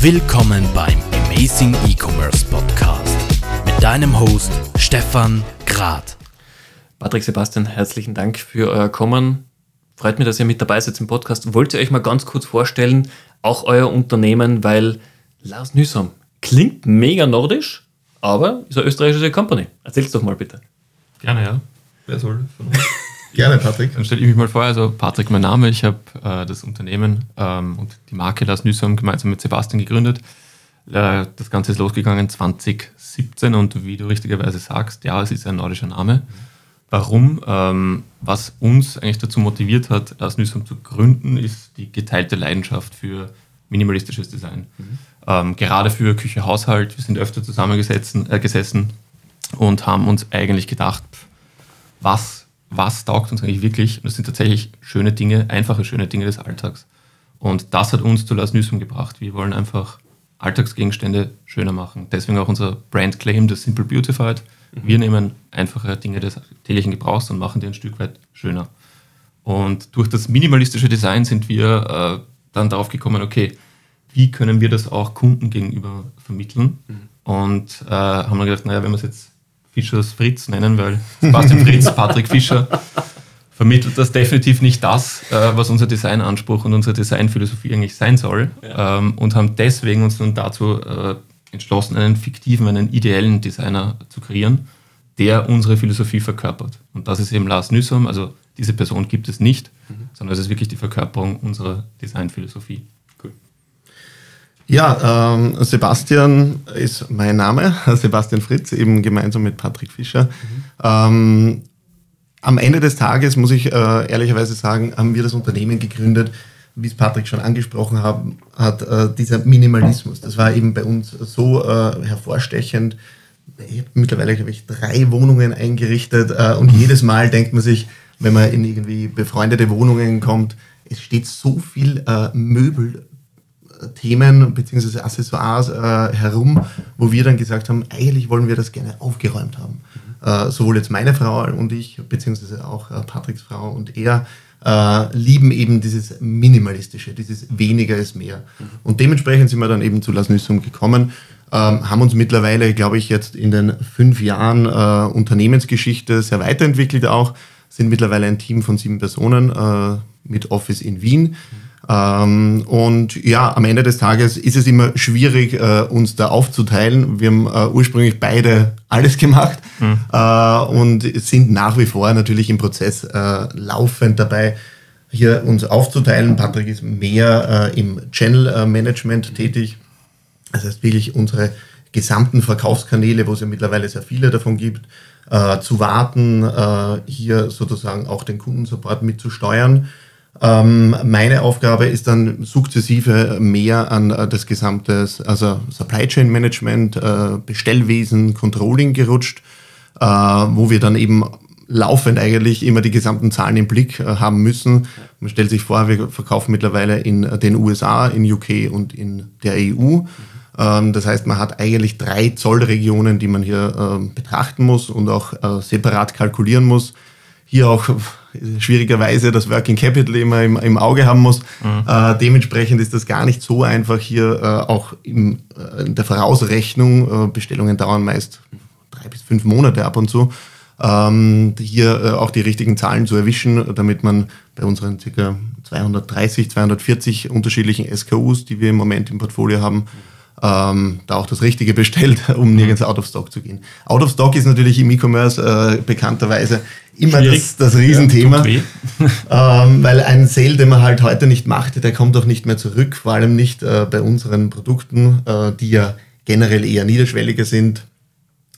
Willkommen beim Amazing E-Commerce Podcast mit deinem Host Stefan Grad. Patrick, Sebastian, herzlichen Dank für euer Kommen. Freut mich, dass ihr mit dabei seid im Podcast. Wollt ihr euch mal ganz kurz vorstellen, auch euer Unternehmen, weil Lars Nüssom klingt mega nordisch, aber ist eine österreichische Company. Erzähl's doch mal bitte. Gerne, ja. Wer soll von uns? Gerne, Patrick. Dann stelle ich mich mal vor. Also Patrick, mein Name. Ich habe äh, das Unternehmen ähm, und die Marke Lars Nüssom gemeinsam mit Sebastian gegründet. Äh, das Ganze ist losgegangen 2017 und wie du richtigerweise sagst, ja, es ist ein nordischer Name. Warum? Ähm, was uns eigentlich dazu motiviert hat, Lars Nüssom zu gründen, ist die geteilte Leidenschaft für minimalistisches Design. Mhm. Ähm, gerade für Küche, Haushalt. Wir sind öfter zusammengesessen äh, gesessen und haben uns eigentlich gedacht, was, was taugt uns eigentlich wirklich? Und das sind tatsächlich schöne Dinge, einfache schöne Dinge des Alltags. Und das hat uns zu Lars Nüssom gebracht. Wir wollen einfach Alltagsgegenstände schöner machen. Deswegen auch unser Brand Claim, das Simple Beautified. Mhm. Wir nehmen einfache Dinge des täglichen Gebrauchs und machen die ein Stück weit schöner. Und durch das minimalistische Design sind wir äh, dann darauf gekommen, okay, wie können wir das auch Kunden gegenüber vermitteln? Mhm. Und äh, haben dann gedacht, naja, wenn wir es jetzt Fischers Fritz nennen, weil Sebastian Fritz, Patrick Fischer, vermittelt das definitiv nicht das, äh, was unser Designanspruch und unsere Designphilosophie eigentlich sein soll. Ja. Ähm, und haben deswegen uns dann dazu äh, entschlossen, einen fiktiven, einen ideellen Designer zu kreieren, der unsere Philosophie verkörpert. Und das ist eben Lars Nüssom, also diese Person gibt es nicht, mhm. sondern es ist wirklich die Verkörperung unserer Designphilosophie. Ja, ähm, Sebastian ist mein Name, Sebastian Fritz, eben gemeinsam mit Patrick Fischer. Mhm. Ähm, am Ende des Tages, muss ich äh, ehrlicherweise sagen, haben wir das Unternehmen gegründet, wie es Patrick schon angesprochen haben, hat, äh, dieser Minimalismus. Das war eben bei uns so äh, hervorstechend. Ich habe mittlerweile, glaube ich, drei Wohnungen eingerichtet äh, und jedes Mal denkt man sich, wenn man in irgendwie befreundete Wohnungen kommt, es steht so viel äh, Möbelthemen bzw. Accessoires äh, herum, wo wir dann gesagt haben, eigentlich wollen wir das gerne aufgeräumt haben. Äh, sowohl jetzt meine Frau und ich, beziehungsweise auch äh, Patricks Frau und er, äh, lieben eben dieses Minimalistische, dieses weniger ist mehr. Mhm. Und dementsprechend sind wir dann eben zu Las Nüssum gekommen, ähm, haben uns mittlerweile, glaube ich, jetzt in den fünf Jahren äh, Unternehmensgeschichte sehr weiterentwickelt auch, sind mittlerweile ein Team von sieben Personen äh, mit Office in Wien. Mhm. Ähm, und ja, am Ende des Tages ist es immer schwierig, äh, uns da aufzuteilen. Wir haben äh, ursprünglich beide alles gemacht mhm. äh, und sind nach wie vor natürlich im Prozess äh, laufend dabei, hier uns aufzuteilen. Patrick ist mehr äh, im Channel äh, Management tätig. Das heißt wirklich unsere gesamten Verkaufskanäle, wo es ja mittlerweile sehr viele davon gibt, zu warten, hier sozusagen auch den Kundensupport mitzusteuern. Ähm, meine Aufgabe ist dann sukzessive mehr an äh, das gesamte also Supply Chain Management, äh, Bestellwesen, Controlling gerutscht, äh, wo wir dann eben laufend eigentlich immer die gesamten Zahlen im Blick haben müssen. Man stellt sich vor, wir verkaufen mittlerweile in den USA, in UK und in der EU. Ähm, das heißt, man hat eigentlich drei Zollregionen, die man hier betrachten muss und auch separat kalkulieren muss. Hier auch schwierigerweise das Working Capital immer im, im Auge haben muss. Mhm. Äh, dementsprechend ist das gar nicht so einfach hier äh, auch im, äh, in der Vorausrechnung. Äh, Bestellungen dauern meist drei bis fünf Monate ab und zu. Ähm, hier äh, auch die richtigen Zahlen zu erwischen, damit man bei unseren ca. 230, 240 unterschiedlichen SKUs, die wir im Moment im Portfolio haben, ähm, da auch das Richtige bestellt, um nirgends out of stock zu gehen. Out of stock ist natürlich im E-Commerce äh, bekannterweise immer das, das Riesenthema, ja, ähm, weil ein Sale, den man halt heute nicht macht, der kommt auch nicht mehr zurück, vor allem nicht äh, bei unseren Produkten, äh, die ja generell eher niederschwelliger sind,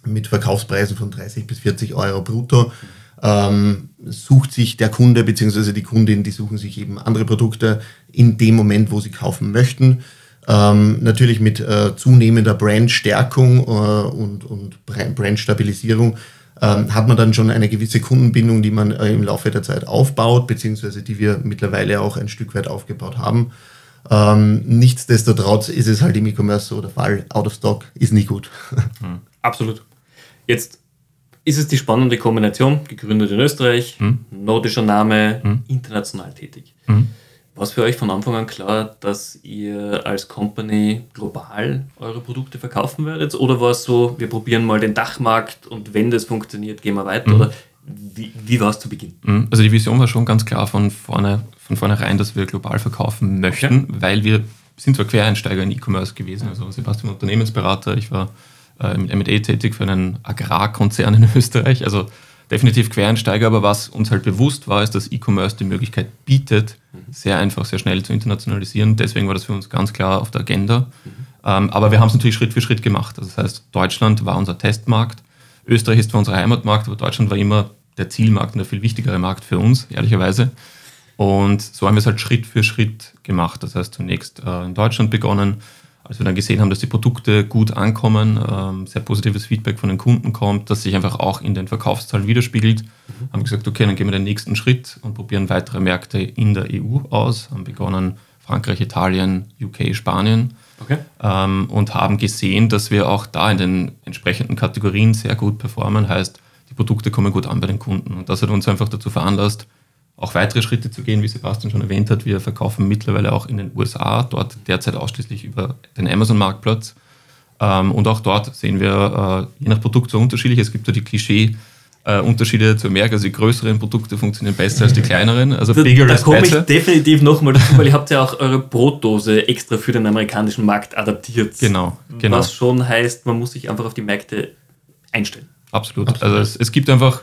mit Verkaufspreisen von 30 bis 40 Euro brutto. Ähm, sucht sich der Kunde bzw. die Kundin, die suchen sich eben andere Produkte in dem Moment, wo sie kaufen möchten. Ähm, natürlich mit äh, zunehmender Brandstärkung äh, und, und Brandstabilisierung ähm, hat man dann schon eine gewisse Kundenbindung, die man äh, im Laufe der Zeit aufbaut, beziehungsweise die wir mittlerweile auch ein Stück weit aufgebaut haben. Ähm, nichtsdestotrotz ist es halt im E-Commerce so der Fall, out of stock ist nie gut. Mhm. Absolut. Jetzt ist es die spannende Kombination, gegründet in Österreich, mhm. nordischer Name, mhm. international tätig. Mhm. War es für euch von Anfang an klar, dass ihr als Company global eure Produkte verkaufen werdet? Oder war es so, wir probieren mal den Dachmarkt und wenn das funktioniert, gehen wir weiter? Mhm. Oder wie, wie war es zu Beginn? Mhm. Also die Vision war schon ganz klar von, vorne, von vornherein, dass wir global verkaufen möchten, okay. weil wir sind zwar Quereinsteiger in E-Commerce gewesen, also Sebastian Unternehmensberater, ich war äh, mit M&A tätig für einen Agrarkonzern in Österreich, also definitiv Quereinsteiger, aber was uns halt bewusst war, ist, dass E-Commerce die Möglichkeit bietet, sehr einfach, sehr schnell zu internationalisieren. Deswegen war das für uns ganz klar auf der Agenda. Ähm, aber wir haben es natürlich Schritt für Schritt gemacht. Also das heißt, Deutschland war unser Testmarkt, Österreich ist zwar unser Heimatmarkt, aber Deutschland war immer der Zielmarkt und der viel wichtigere Markt für uns, ehrlicherweise. Und so haben wir es halt Schritt für Schritt gemacht. Das heißt, zunächst äh, in Deutschland begonnen, als wir dann gesehen haben, dass die Produkte gut ankommen, ähm, sehr positives Feedback von den Kunden kommt, das sich einfach auch in den Verkaufszahlen widerspiegelt, mhm. haben gesagt, okay, dann gehen wir den nächsten Schritt und probieren weitere Märkte in der EU aus, haben begonnen Frankreich, Italien, UK, Spanien. Okay. ähm, und haben gesehen, dass wir auch da in den entsprechenden Kategorien sehr gut performen, heißt, die Produkte kommen gut an bei den Kunden. Und das hat uns einfach dazu veranlasst, auch weitere Schritte zu gehen, wie Sebastian schon erwähnt hat. Wir verkaufen mittlerweile auch in den USA, dort derzeit ausschließlich über den Amazon-Marktplatz. Ähm, und auch dort sehen wir, äh, je nach Produkt so unterschiedlich. Es gibt da die Klischee- Unterschiede zu merken. Also die größeren Produkte funktionieren besser als die kleineren. Also da, bigger da komme ich definitiv nochmal dazu, weil ihr habt ja auch eure Brotdose extra für den amerikanischen Markt adaptiert. Genau, genau. Was schon heißt, man muss sich einfach auf die Märkte einstellen. Absolut. Absolut. Also es, es gibt einfach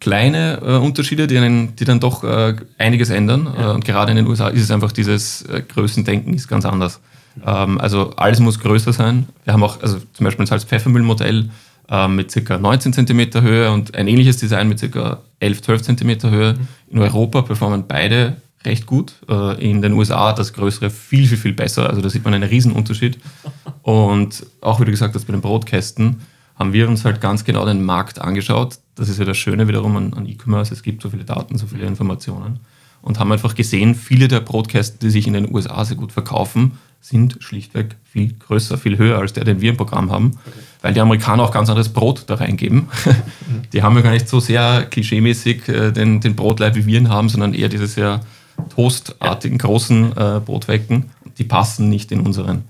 kleine äh, Unterschiede, die, einen, die dann doch äh, einiges ändern. Ja. Äh, und gerade in den USA ist es einfach dieses äh, Größendenken ist ganz anders. Ähm, also alles muss größer sein. Wir haben auch also zum Beispiel ein Salz-Pfeffermüll-Modell äh, mit ca. 19 cm Höhe und ein ähnliches Design mit ca. 11, 12 cm Höhe. Mhm. In Europa performen beide recht gut. Äh, in den USA das größere viel, viel, viel besser. Also da sieht man einen Riesenunterschied. Und auch wie du gesagt hast, bei den Brotkästen haben wir uns halt ganz genau den Markt angeschaut. Das ist ja das Schöne wiederum an, an E-Commerce. Es gibt so viele Daten, so viele Informationen. Und haben einfach gesehen, viele der Broadcasts, die sich in den USA sehr gut verkaufen, sind schlichtweg viel größer, viel höher als der, den wir im Programm haben, okay. weil die Amerikaner auch ganz anderes Brot da reingeben. die haben ja gar nicht so sehr klischeemäßig äh, den, den Brotleib, wie wir ihn haben, sondern eher diese sehr toastartigen, großen äh, Brotwecken. Die passen nicht in unseren.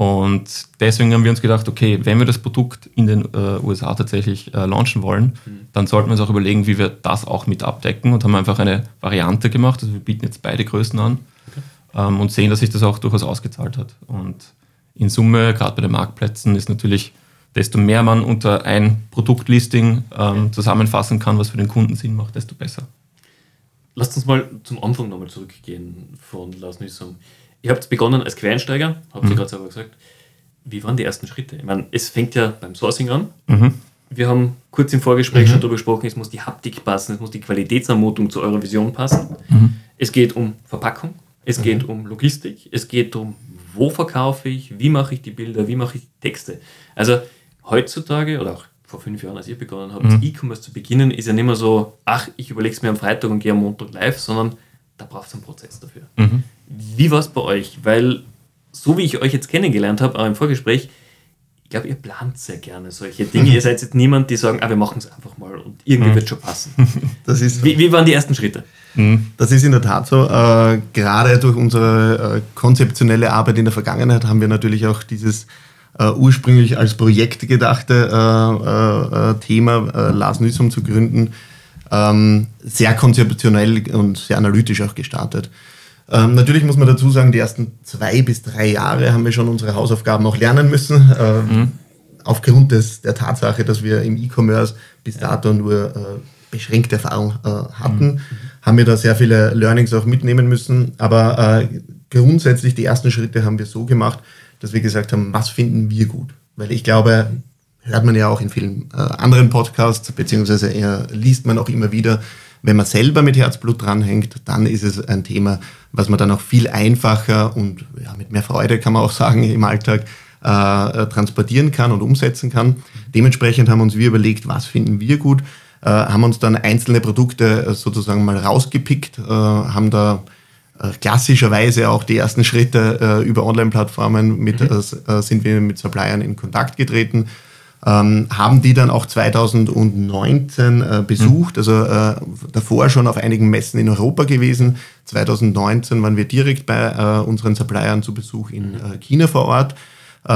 Und deswegen haben wir uns gedacht, okay, wenn wir das Produkt in den äh, USA tatsächlich äh, launchen wollen, mhm. dann sollten wir uns auch überlegen, wie wir das auch mit abdecken und haben einfach eine Variante gemacht. Also wir bieten jetzt beide Größen an okay. ähm, und sehen, dass sich das auch durchaus ausgezahlt hat. Und in Summe, gerade bei den Marktplätzen, ist natürlich, desto mehr man unter ein Produktlisting ähm, zusammenfassen kann, was für den Kunden Sinn macht, desto besser. Lasst uns mal zum Anfang nochmal zurückgehen von Lars Nüssum. Ihr habt begonnen als Quereinsteiger, habt ihr mhm. gerade selber gesagt. Wie waren die ersten Schritte? Ich meine, es fängt ja beim Sourcing an. Mhm. Wir haben kurz im Vorgespräch mhm. schon darüber gesprochen, es muss die Haptik passen, es muss die Qualitätsanmutung zu eurer Vision passen. Mhm. Es geht um Verpackung, es mhm. geht um Logistik, es geht um, wo verkaufe ich, wie mache ich die Bilder, wie mache ich die Texte. Also heutzutage oder auch vor fünf Jahren, als ihr begonnen habt, mhm. E-Commerce zu beginnen, ist ja nicht mehr so, ach, ich überlege es mir am Freitag und gehe am Montag live, sondern da braucht es einen Prozess dafür. Mhm. Wie war es bei euch? Weil, so wie ich euch jetzt kennengelernt habe, auch im Vorgespräch, ich glaube, ihr plant sehr gerne solche Dinge. Mhm. Ihr seid jetzt niemand, die sagen, ah, wir machen es einfach mal und irgendwie mhm. wird schon passen. Das ist so. wie, wie waren die ersten Schritte? Mhm. Das ist in der Tat so. Äh, gerade durch unsere äh, konzeptionelle Arbeit in der Vergangenheit haben wir natürlich auch dieses äh, ursprünglich als Projekt gedachte äh, äh, Thema, äh, Lars Nüssum zu gründen, ähm, sehr konzeptionell und sehr analytisch auch gestartet. Ähm, natürlich muss man dazu sagen, die ersten zwei bis drei Jahre haben wir schon unsere Hausaufgaben auch lernen müssen. Ähm, mhm. Aufgrund des, der Tatsache, dass wir im E-Commerce bis dato nur äh, beschränkte Erfahrung äh, hatten, mhm. haben wir da sehr viele Learnings auch mitnehmen müssen. Aber äh, grundsätzlich die ersten Schritte haben wir so gemacht, dass wir gesagt haben, was finden wir gut? Weil ich glaube, hört man ja auch in vielen äh, anderen Podcasts, beziehungsweise eher liest man auch immer wieder, wenn man selber mit Herzblut dranhängt, dann ist es ein Thema, was man dann auch viel einfacher und ja, mit mehr Freude, kann man auch sagen, im Alltag äh, transportieren kann und umsetzen kann. Dementsprechend haben uns wir überlegt, was finden wir gut, äh, haben uns dann einzelne Produkte äh, sozusagen mal rausgepickt, äh, haben da äh, klassischerweise auch die ersten Schritte äh, über Online-Plattformen mit, mhm. sind wir mit Suppliern in Kontakt getreten, ähm, haben die dann auch 2019 äh, besucht, also äh, davor schon auf einigen Messen in Europa gewesen. 2019 waren wir direkt bei äh, unseren Suppliern zu Besuch in äh, China vor Ort. Äh,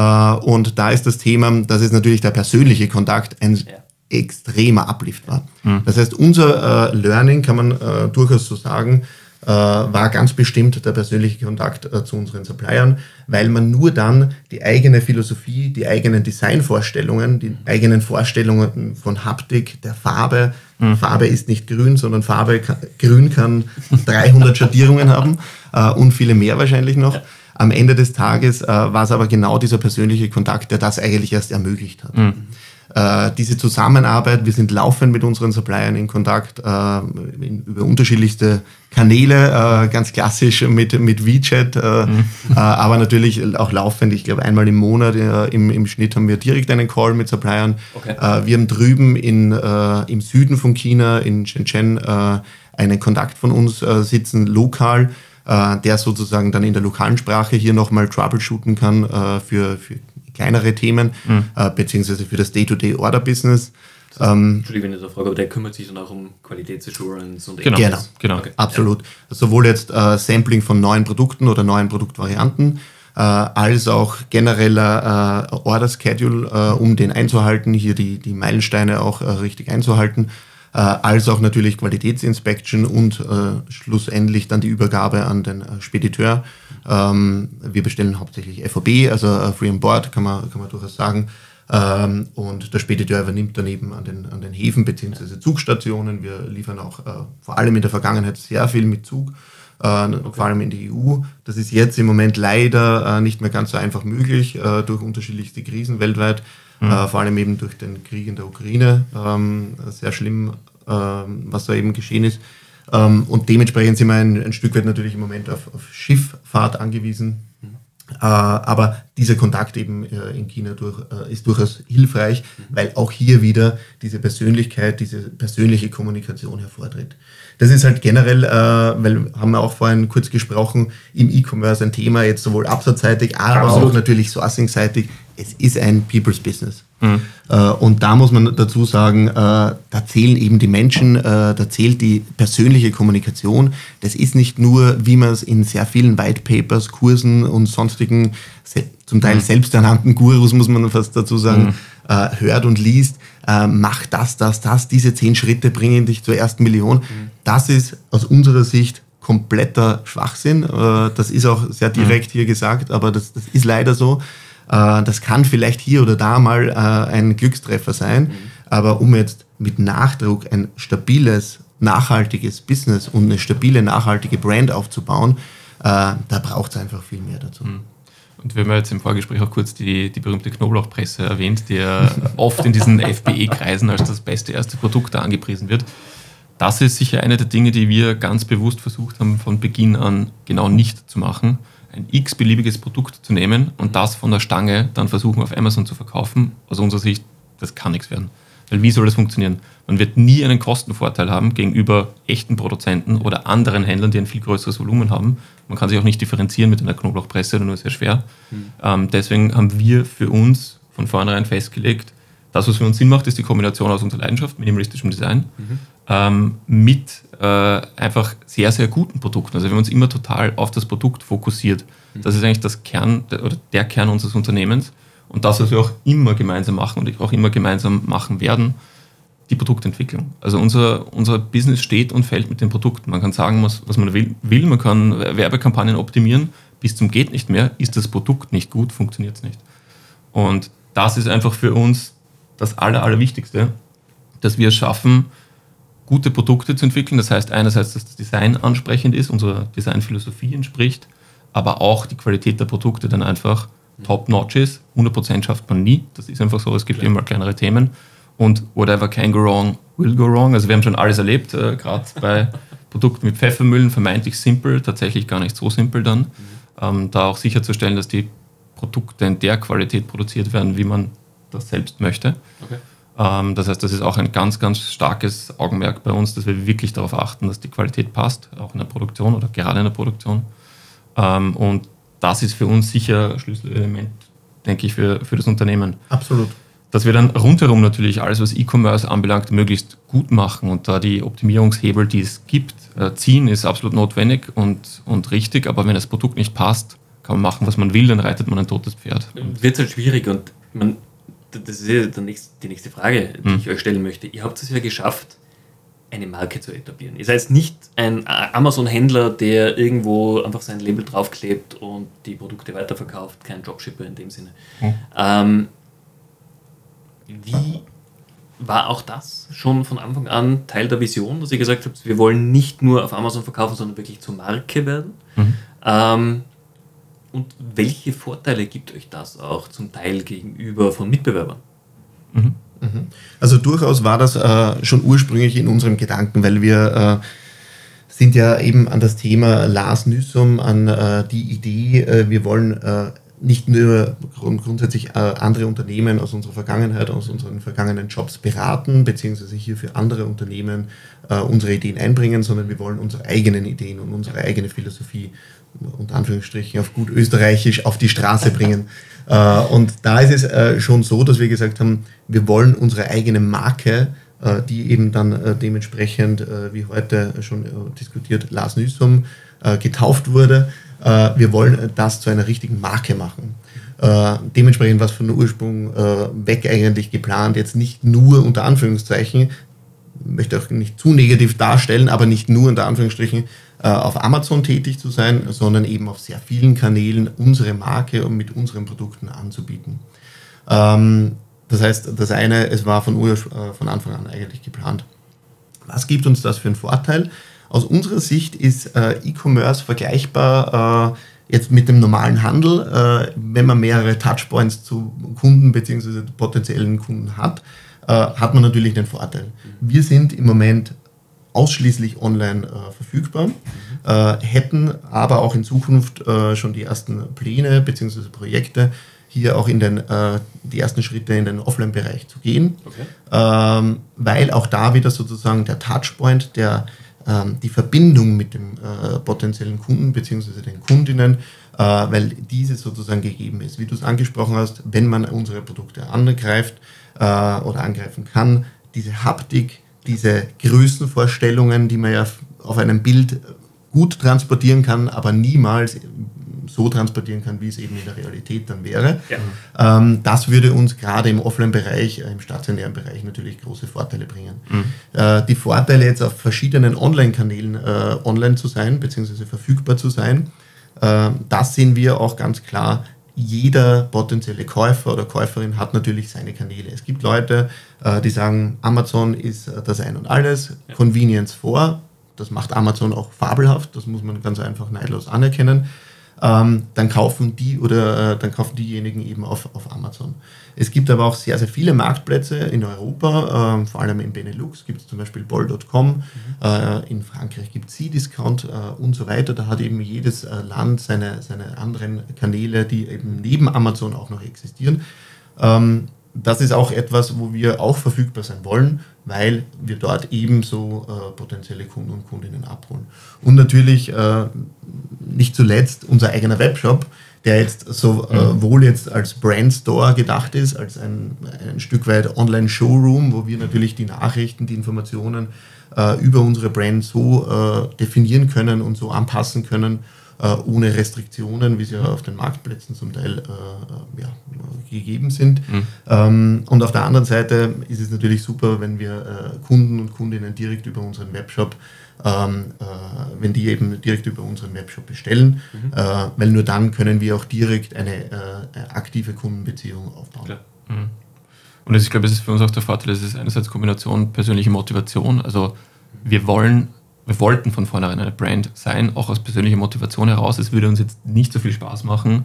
und da ist das Thema, dass es natürlich der persönliche Kontakt ein ja. extremer Uplift war. Mhm. Das heißt, unser äh, Learning kann man durchaus so sagen, äh, war ganz bestimmt der persönliche Kontakt äh, zu unseren Suppliern, weil man nur dann die eigene Philosophie, die eigenen Designvorstellungen, die eigenen Vorstellungen von Haptik, der Farbe, mhm. Farbe ist nicht grün, sondern Farbe, grün kann 300 Schattierungen haben äh, und viele mehr wahrscheinlich noch. Am Ende des Tages war es aber genau dieser persönliche Kontakt, der das eigentlich erst ermöglicht hat. Mhm. Äh, diese Zusammenarbeit, wir sind laufend mit unseren Suppliern in Kontakt äh, in, über unterschiedlichste Kanäle, äh, ganz klassisch mit, mit WeChat, äh, mhm. Äh, aber natürlich auch laufend. Ich glaube, einmal im Monat äh, im, im Schnitt haben wir direkt einen Call mit Suppliern. Okay. wir haben drüben in, im Süden von China, in Shenzhen, einen Kontakt von uns sitzen, lokal der sozusagen dann in der lokalen Sprache hier nochmal troubleshooten kann für, für kleinere Themen, mhm. äh, beziehungsweise für das Day-to-Day-Order-Business. Ähm, Entschuldigung, wenn ich so frage, aber der kümmert sich dann auch um Qualitätsassurance und genau, genau, genau. Okay. absolut. Ja. Sowohl jetzt äh, Sampling von neuen Produkten oder neuen Produktvarianten, äh, als auch genereller äh, Order Schedule, äh, um den einzuhalten, hier die, die Meilensteine auch äh, richtig einzuhalten, äh, als auch natürlich Qualitätsinspection und äh, schlussendlich dann die Übergabe an den äh, Spediteur. Ähm, wir bestellen hauptsächlich FOB, also äh, Free on Board, kann man, kann man durchaus sagen. Ähm, und der Spediteur übernimmt daneben an den, an den Häfen bzw. Zugstationen. Wir liefern auch äh, vor allem in der Vergangenheit sehr viel mit Zug, okay. vor allem in die EU. Das ist jetzt im Moment leider äh, nicht mehr ganz so einfach möglich äh, durch unterschiedlichste Krisen weltweit, mhm. Äh, vor allem eben durch den Krieg in der Ukraine. Ähm, sehr schlimm, ähm, was da eben geschehen ist. Ähm, und dementsprechend sind wir ein, ein, Stück weit natürlich im Moment auf, auf Schifffahrt angewiesen. Mhm. Äh, aber dieser Kontakt eben äh, in China durch, äh, ist durchaus hilfreich, mhm. weil auch hier wieder diese Persönlichkeit, diese persönliche Kommunikation hervortritt. Das ist halt generell, äh, weil haben wir auch vorhin kurz gesprochen, im E-Commerce ein Thema, jetzt sowohl absatzseitig, aber Absolut. auch natürlich sourcing-seitig. Es ist ein People's Business. Mhm. Äh, und da muss man dazu sagen, äh, da zählen eben die Menschen, äh, da zählt die persönliche Kommunikation. Das ist nicht nur, wie man es in sehr vielen White Papers, Kursen und sonstigen, zum Teil mhm. selbsternannten Gurus, muss man fast dazu sagen, mhm. hört und liest. Mach das, das, das, diese zehn Schritte bringen dich zur ersten Million. Mhm. Das ist aus unserer Sicht kompletter Schwachsinn. Das ist auch sehr direkt mhm. hier gesagt, aber das, das ist leider so. Äh, das kann vielleicht hier oder da mal äh, ein Glückstreffer sein, mhm. aber um jetzt mit Nachdruck ein stabiles, nachhaltiges Business und eine stabile, nachhaltige Brand aufzubauen, äh, da braucht es einfach viel mehr dazu. Mhm. Und wir haben jetzt im Vorgespräch auch kurz die, die berühmte Knoblauchpresse erwähnt, die ja oft in diesen FBE-Kreisen als das beste erste Produkt da angepriesen wird. Das ist sicher eine der Dinge, die wir ganz bewusst versucht haben, von Beginn an genau nicht zu machen ein x-beliebiges Produkt zu nehmen und das von der Stange dann versuchen auf Amazon zu verkaufen, aus unserer Sicht, das kann nichts werden. Weil wie soll das funktionieren? Man wird nie einen Kostenvorteil haben gegenüber echten Produzenten oder anderen Händlern, die ein viel größeres Volumen haben. Man kann sich auch nicht differenzieren mit einer Knoblauchpresse, nur sehr schwer. Mhm. Ähm, deswegen haben wir für uns von vornherein festgelegt, das, was für uns Sinn macht, ist die Kombination aus unserer Leidenschaft, minimalistischem Design, mhm. Ähm, mit äh, einfach sehr, sehr guten Produkten. Also wir haben uns immer total auf das Produkt fokussiert. Mhm. Das ist eigentlich das Kern oder der Kern unseres Unternehmens. Und das, was wir auch immer gemeinsam machen und auch immer gemeinsam machen werden, die Produktentwicklung. Also unser, unser Business steht und fällt mit den Produkten. Man kann sagen, was, was man will, will, man kann Werbekampagnen optimieren, bis zum geht nicht mehr. Ist das Produkt nicht gut, funktioniert es nicht. Und das ist einfach für uns das Aller, Allerwichtigste, dass wir es schaffen, gute Produkte zu entwickeln. Das heißt einerseits, dass das Design ansprechend ist, unserer Designphilosophie entspricht, aber auch die Qualität der Produkte dann einfach top-notch ist. 100% schafft man nie. Das ist einfach so. Es gibt ja. immer kleinere Themen. Und whatever can go wrong, will go wrong. Also wir haben schon alles erlebt, äh, gerade bei Produkten mit Pfeffermühlen, vermeintlich simpel, tatsächlich gar nicht so simpel dann. Mhm. Ähm, da auch sicherzustellen, dass die Produkte in der Qualität produziert werden, wie man das selbst möchte. Okay. Ähm, das heißt, das ist auch ein ganz, ganz starkes Augenmerk bei uns, dass wir wirklich darauf achten, dass die Qualität passt, auch in der Produktion oder gerade in der Produktion. Ähm, und das ist für uns sicher ein Schlüsselelement, denke ich, für, für das Unternehmen. Absolut. dass wir dann rundherum natürlich alles, was E-Commerce anbelangt, möglichst gut machen und da die Optimierungshebel, die es gibt, äh, ziehen, ist absolut notwendig und, und richtig. Aber wenn das Produkt nicht passt, kann man machen, was man will, dann reitet man ein totes Pferd. Wird halt schwierig und man, das ist ja nächste, die nächste Frage, die hm. ich euch stellen möchte. Ihr habt es ja geschafft, eine Marke zu etablieren. Ihr seid nicht ein Amazon-Händler, der irgendwo einfach sein Label draufklebt und die Produkte weiterverkauft, kein Dropshipper in dem Sinne. Hm. Ähm, wie war auch das schon von Anfang an Teil der Vision, dass ihr gesagt habt, wir wollen nicht nur auf Amazon verkaufen, sondern wirklich zur Marke werden? Mhm. Ähm, und welche Vorteile gibt euch das auch zum Teil gegenüber von Mitbewerbern? Mhm. mhm. Also durchaus war das äh, schon ursprünglich in unserem Gedanken, weil wir äh, sind ja eben an das Thema Lars Nüssum, an äh, die Idee, äh, wir wollen äh, nicht nur grundsätzlich äh, andere Unternehmen aus unserer Vergangenheit, aus unseren vergangenen Jobs beraten, beziehungsweise hier für andere Unternehmen äh, unsere Ideen einbringen, sondern wir wollen unsere eigenen Ideen und unsere eigene Philosophie unter Anführungsstrichen auf gut österreichisch auf die Straße bringen. Äh, und da ist es schon so, dass wir gesagt haben, wir wollen unsere eigene Marke, die eben dann dementsprechend, wie heute schon diskutiert, Lars Nüssum getauft wurde, äh, wir wollen das zu einer richtigen Marke machen. Äh, dementsprechend war es von Ursprung äh, weg eigentlich geplant, jetzt nicht nur unter Anführungszeichen, möchte auch nicht zu negativ darstellen, aber nicht nur unter Anführungsstrichen äh, auf Amazon tätig zu sein, sondern eben auf sehr vielen Kanälen unsere Marke und mit unseren Produkten anzubieten. Ähm, das heißt, das eine, es war von, äh, von Anfang an eigentlich geplant. Was gibt uns das für einen Vorteil? Aus unserer Sicht ist äh, E-Commerce vergleichbar äh, jetzt mit dem normalen Handel, äh, wenn man mehrere Touchpoints zu Kunden bzw. potenziellen Kunden hat, äh, hat man natürlich den Vorteil. Wir sind im Moment ausschließlich online äh, verfügbar, äh, hätten aber auch in Zukunft schon die ersten Pläne bzw. Projekte, hier auch in den, äh, die ersten Schritte in den Offline-Bereich zu gehen, okay. ähm, weil auch da wieder sozusagen der Touchpoint, der ähm, die Verbindung mit dem äh, potenziellen Kunden bzw. den Kundinnen, äh, weil diese sozusagen gegeben ist. Wie du es angesprochen hast, wenn man unsere Produkte angreift äh, oder angreifen kann, diese Haptik, diese Größenvorstellungen, die man ja auf einem Bild gut transportieren kann, aber niemals so transportieren kann, wie es eben in der Realität dann wäre. Ja. Ähm, das würde uns gerade im Offline-Bereich, äh, im stationären Bereich natürlich große Vorteile bringen. Mhm. Äh, die Vorteile jetzt auf verschiedenen Online-Kanälen äh, online zu sein, beziehungsweise verfügbar zu sein, äh, das sehen wir auch ganz klar jeder potenzielle Käufer oder Käuferin hat natürlich seine Kanäle. Es gibt Leute, äh, die sagen, Amazon ist äh, das Ein und Alles, ja. Convenience vor. Das macht Amazon auch fabelhaft, das muss man ganz einfach neidlos anerkennen ähm, dann kaufen die oder äh, dann kaufen diejenigen eben auf, auf Amazon. Es gibt aber auch sehr, sehr viele Marktplätze in Europa, äh, vor allem in Benelux gibt es zum Beispiel Bol.com, mhm. äh, in Frankreich gibt es C-Discount äh, und so weiter. Da hat eben jedes äh, Land seine, seine anderen Kanäle, die eben neben Amazon auch noch existieren. Ähm, das ist auch etwas, wo wir auch verfügbar sein wollen, weil wir dort ebenso äh, potenzielle Kunden und Kundinnen abholen. Und natürlich äh, nicht zuletzt unser eigener Webshop, der jetzt sowohl äh, jetzt als Brandstore gedacht ist, als ein, ein Stück weit Online-Showroom, wo wir natürlich die Nachrichten, die Informationen äh, über unsere Brand so äh, definieren können und so anpassen können, ohne Restriktionen, wie sie auf den Marktplätzen zum Teil äh, ja, gegeben sind. Mhm. Ähm, und auf der anderen Seite ist es natürlich super, wenn wir äh, Kunden und Kundinnen direkt über unseren Webshop ähm, äh, wenn die eben direkt über unseren Webshop bestellen, mhm. äh, weil nur dann können wir auch direkt eine äh, aktive Kundenbeziehung aufbauen. Mhm. Und ich glaube, es ist für uns auch der Vorteil, es ist einerseits Kombination persönliche Motivation, also wir wollen wir wollten von vornherein eine Brand sein, auch aus persönlicher Motivation heraus. Es würde uns jetzt nicht so viel Spaß machen,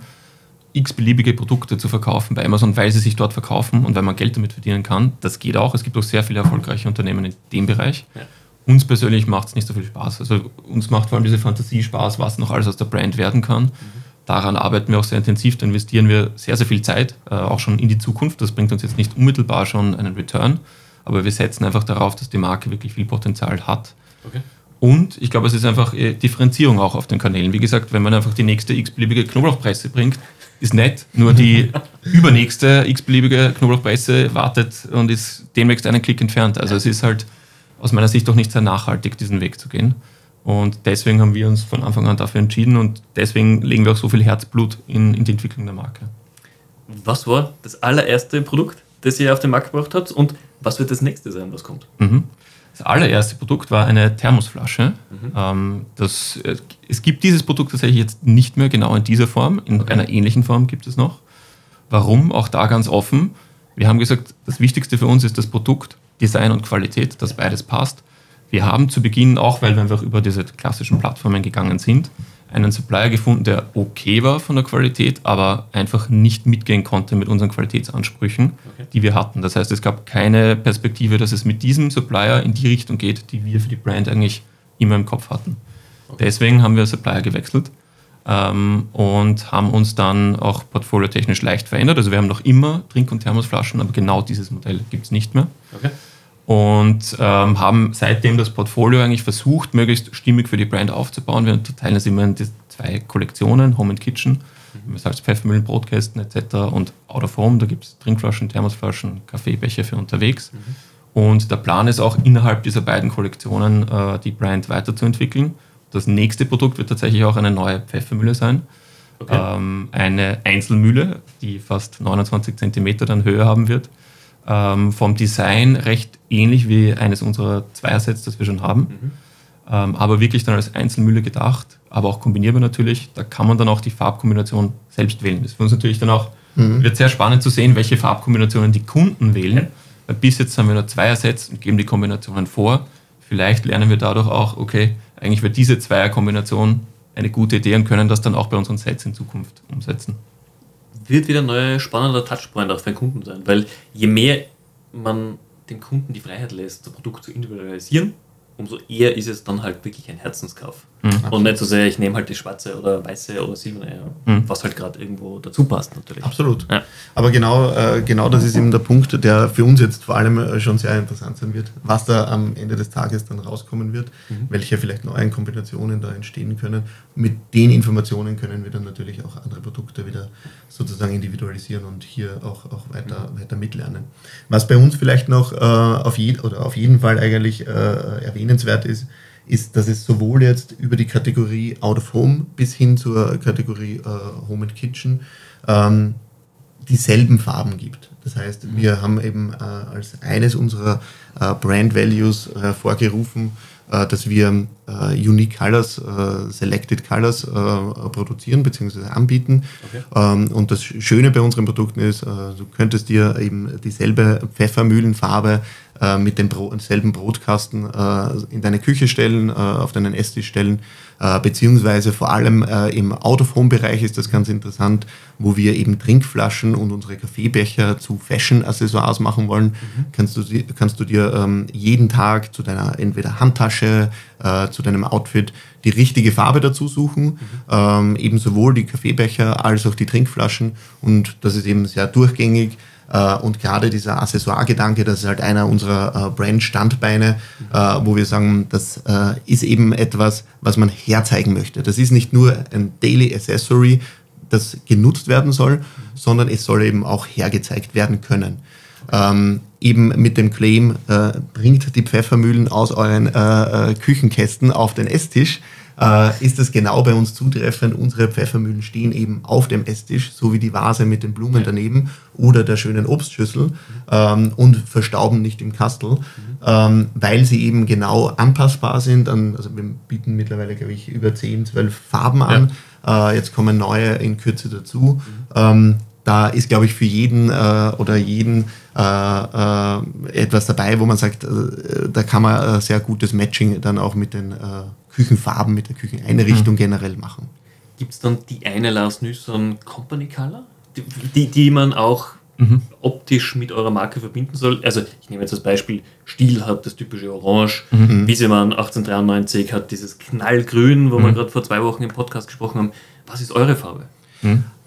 x-beliebige Produkte zu verkaufen bei Amazon, weil sie sich dort verkaufen und weil man Geld damit verdienen kann. Das geht auch. Es gibt auch sehr viele erfolgreiche Unternehmen in dem Bereich. Ja. Uns persönlich macht es nicht so viel Spaß. Also uns macht vor allem diese Fantasie Spaß, was noch alles aus der Brand werden kann. Mhm. Daran arbeiten wir auch sehr intensiv, da investieren wir sehr, sehr viel Zeit, äh, auch schon in die Zukunft. Das bringt uns jetzt nicht unmittelbar schon einen Return, aber wir setzen einfach darauf, dass die Marke wirklich viel Potenzial hat. Okay. Und ich glaube, es ist einfach äh, Differenzierung auch auf den Kanälen. Wie gesagt, wenn man einfach die nächste x-beliebige Knoblauchpresse bringt, ist nett, nur die übernächste x-beliebige Knoblauchpresse wartet und ist demnächst einen Klick entfernt. Also es ist halt aus meiner Sicht doch nicht sehr nachhaltig, diesen Weg zu gehen. Und deswegen haben wir uns von Anfang an dafür entschieden und deswegen legen wir auch so viel Herzblut in, in die Entwicklung der Marke. Was war das allererste Produkt, das ihr auf den Markt gebracht habt und was wird das nächste sein, was kommt? Mhm. Das allererste Produkt war eine Thermosflasche. Mhm. Ähm, das, äh, es gibt dieses Produkt tatsächlich jetzt nicht mehr genau in dieser Form. In okay. einer ähnlichen Form gibt es noch. Warum? Auch da ganz offen. Wir haben gesagt, das Wichtigste für uns ist das Produkt, Design und Qualität, dass beides passt. Wir haben zu Beginn, auch weil wir einfach über diese klassischen Plattformen gegangen sind, einen Supplier gefunden, der okay war von der Qualität, aber einfach nicht mitgehen konnte mit unseren Qualitätsansprüchen, okay. die wir hatten. Das heißt, es gab keine Perspektive, dass es mit diesem Supplier in die Richtung geht, die wir für die Brand eigentlich immer im Kopf hatten. Okay. Deswegen haben wir Supplier gewechselt ähm, und haben uns dann auch portfoliotechnisch leicht verändert. Also wir haben noch immer Trink- und Thermosflaschen, aber genau dieses Modell gibt es nicht mehr. Okay und ähm, haben seitdem das Portfolio eigentlich versucht, möglichst stimmig für die Brand aufzubauen. Wir teilen es immer in die zwei Kollektionen, Home and Kitchen, mhm. Salz, Pfeffermühlen, Brotkästen etc. und Out of Home, da gibt es Trinkflaschen, Thermosflaschen, Kaffeebecher für unterwegs. Mhm. Und der Plan ist auch innerhalb dieser beiden Kollektionen äh, die Brand weiterzuentwickeln. Das nächste Produkt wird tatsächlich auch eine neue Pfeffermühle sein. Okay. Ähm, eine Einzelmühle, die fast 29 cm dann Höhe haben wird ähm, vom Design recht ähnlich wie eines unserer Zweiersets, das wir schon haben. Mhm. Ähm, aber wirklich dann als Einzelmühle gedacht, aber auch kombinierbar natürlich. Da kann man dann auch die Farbkombination selbst wählen. Das ist für uns natürlich dann auch, mhm. wird sehr spannend zu sehen, welche Farbkombinationen die Kunden wählen. Weil bis jetzt haben wir nur Zweiersets und geben die Kombinationen vor. Vielleicht lernen wir dadurch auch, okay, eigentlich wird diese Zweierkombination eine gute Idee und können das dann auch bei unseren Sets in Zukunft umsetzen wird wieder ein neuer spannender Touchpoint auch für den Kunden sein. Weil je mehr man dem Kunden die Freiheit lässt, das Produkt zu individualisieren, umso eher ist es dann halt wirklich ein Herzenskauf. Mhm. Und nicht so sehr, ich nehme halt die schwarze oder weiße oder silberne, mhm. was halt gerade irgendwo dazu passt natürlich. Absolut. Ja. Aber genau, äh, genau das ist eben der Punkt, der für uns jetzt vor allem äh, schon sehr interessant sein wird, was da am Ende des Tages dann rauskommen wird, mhm. welche vielleicht neuen Kombinationen da entstehen können. Mit den Informationen können wir dann natürlich auch andere Produkte wieder sozusagen individualisieren und hier auch, auch weiter, mhm. weiter mitlernen. Was bei uns vielleicht noch äh, auf, je, oder auf jeden Fall eigentlich äh, erwähnenswert ist, ist, dass es sowohl jetzt über die Kategorie Out of Home bis hin zur Kategorie äh, Home and Kitchen ähm, dieselben Farben gibt. Das heißt, mhm. wir haben eben äh, als eines unserer äh, Brand Values hervorgerufen, äh, dass wir äh, Unique Colors, äh, Selected Colors produzieren bzw. anbieten. Okay. Ähm, und das Schöne bei unseren Produkten ist, du könntest dir eben dieselbe Pfeffermühlenfarbe äh, mit dem Bro selben Brotkasten äh, in deine Küche stellen, äh, auf deinen Esstisch stellen, äh, beziehungsweise vor allem äh, im Out-of-Home-Bereich ist das ganz interessant, wo wir eben Trinkflaschen und unsere Kaffeebecher zu Fashion-Accessoires machen wollen. Mhm. Kannst, du, kannst du dir ähm, jeden Tag zu deiner entweder Handtasche, äh, zu deinem Outfit die richtige Farbe dazu suchen, mhm. ähm, eben sowohl die Kaffeebecher als auch die Trinkflaschen und das ist eben sehr durchgängig und gerade dieser Accessoire-Gedanke, das ist halt einer unserer äh, Brand-Standbeine, äh, wo wir sagen, das ist eben etwas, was man herzeigen möchte. Das ist nicht nur ein Daily Accessory, das genutzt werden soll, sondern es soll eben auch hergezeigt werden können. Ähm, eben mit dem Claim, äh, bringt die Pfeffermühlen aus euren äh, Küchenkästen auf den Esstisch äh, ist das genau bei uns zutreffend. Unsere Pfeffermühlen stehen eben auf dem Esstisch, so wie die Vase mit den Blumen daneben oder der schönen Obstschüssel ähm, und verstauben nicht im Kastel, ähm, weil sie eben genau anpassbar sind. An, also wir bieten mittlerweile, glaube ich, über 10, 12 Farben an. Ja. Äh, jetzt kommen neue in Kürze dazu. Ähm, da ist, glaube ich, für jeden äh, oder jeden äh, äh, etwas dabei, wo man sagt, äh, da kann man äh, sehr gutes Matching dann auch mit den äh, Küchenfarben, mit der Kücheneinrichtung mhm. generell machen. Gibt es dann die eine Lars Nüsson Company Color, die, die, die man auch mhm. optisch mit eurer Marke verbinden soll? Also ich nehme jetzt das Beispiel, Stiel hat das typische Orange, mhm. Wiesemann 1893 hat dieses Knallgrün, wo wir mhm. gerade vor zwei Wochen im Podcast gesprochen haben. Was ist eure Farbe?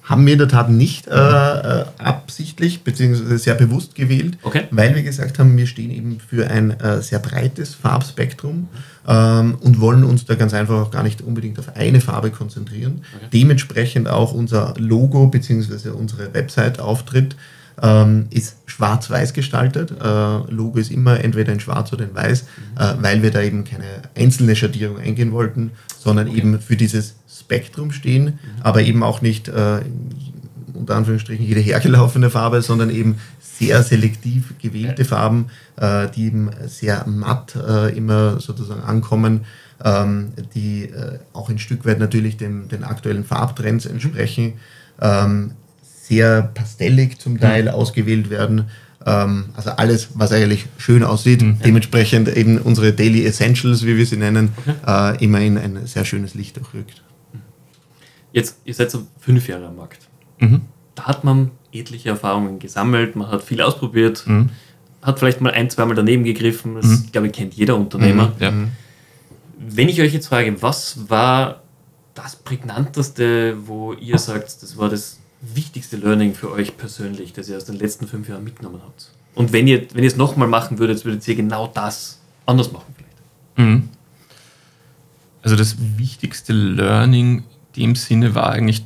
Haben wir in der Tat nicht äh, äh, absichtlich bzw. sehr bewusst gewählt, Okay. weil wir gesagt haben, wir stehen eben für ein äh, sehr breites Farbspektrum ähm, und wollen uns da ganz einfach auch gar nicht unbedingt auf eine Farbe konzentrieren. Dementsprechend auch unser Logo bzw. unsere Website-Auftritt ähm, ist schwarz-weiß gestaltet. Äh, Logo ist immer entweder in schwarz oder in weiß, äh, weil wir da eben keine einzelne Schattierung eingehen wollten, sondern eben für dieses Spektrum stehen, aber eben auch nicht äh, unter Anführungsstrichen jede hergelaufene Farbe, sondern eben sehr selektiv gewählte Farben, äh, die eben sehr matt äh, immer sozusagen ankommen, ähm, die äh, auch ein Stück weit natürlich dem, den aktuellen Farbtrends entsprechen, ähm, sehr pastellig zum Teil ausgewählt werden. Ähm, also alles, was eigentlich schön aussieht, dementsprechend eben unsere Daily Essentials, wie wir sie nennen, äh, immer in ein sehr schönes Licht durchrückt. Jetzt, ihr seid so fünf Jahre am Markt. Mhm. Da hat man etliche Erfahrungen gesammelt, man hat viel ausprobiert, Mhm. hat vielleicht mal ein, zweimal daneben gegriffen. Das, glaube ich, kennt jeder Unternehmer. Ja. Wenn ich euch jetzt frage, was war das prägnanteste, wo ihr sagt, das war das wichtigste Learning für euch persönlich, das ihr aus den letzten fünf Jahren mitgenommen habt? Und wenn ihr, wenn ihr es nochmal machen würdet, würdet ihr genau das anders machen vielleicht. Mhm. Also das wichtigste Learning in dem Sinne war eigentlich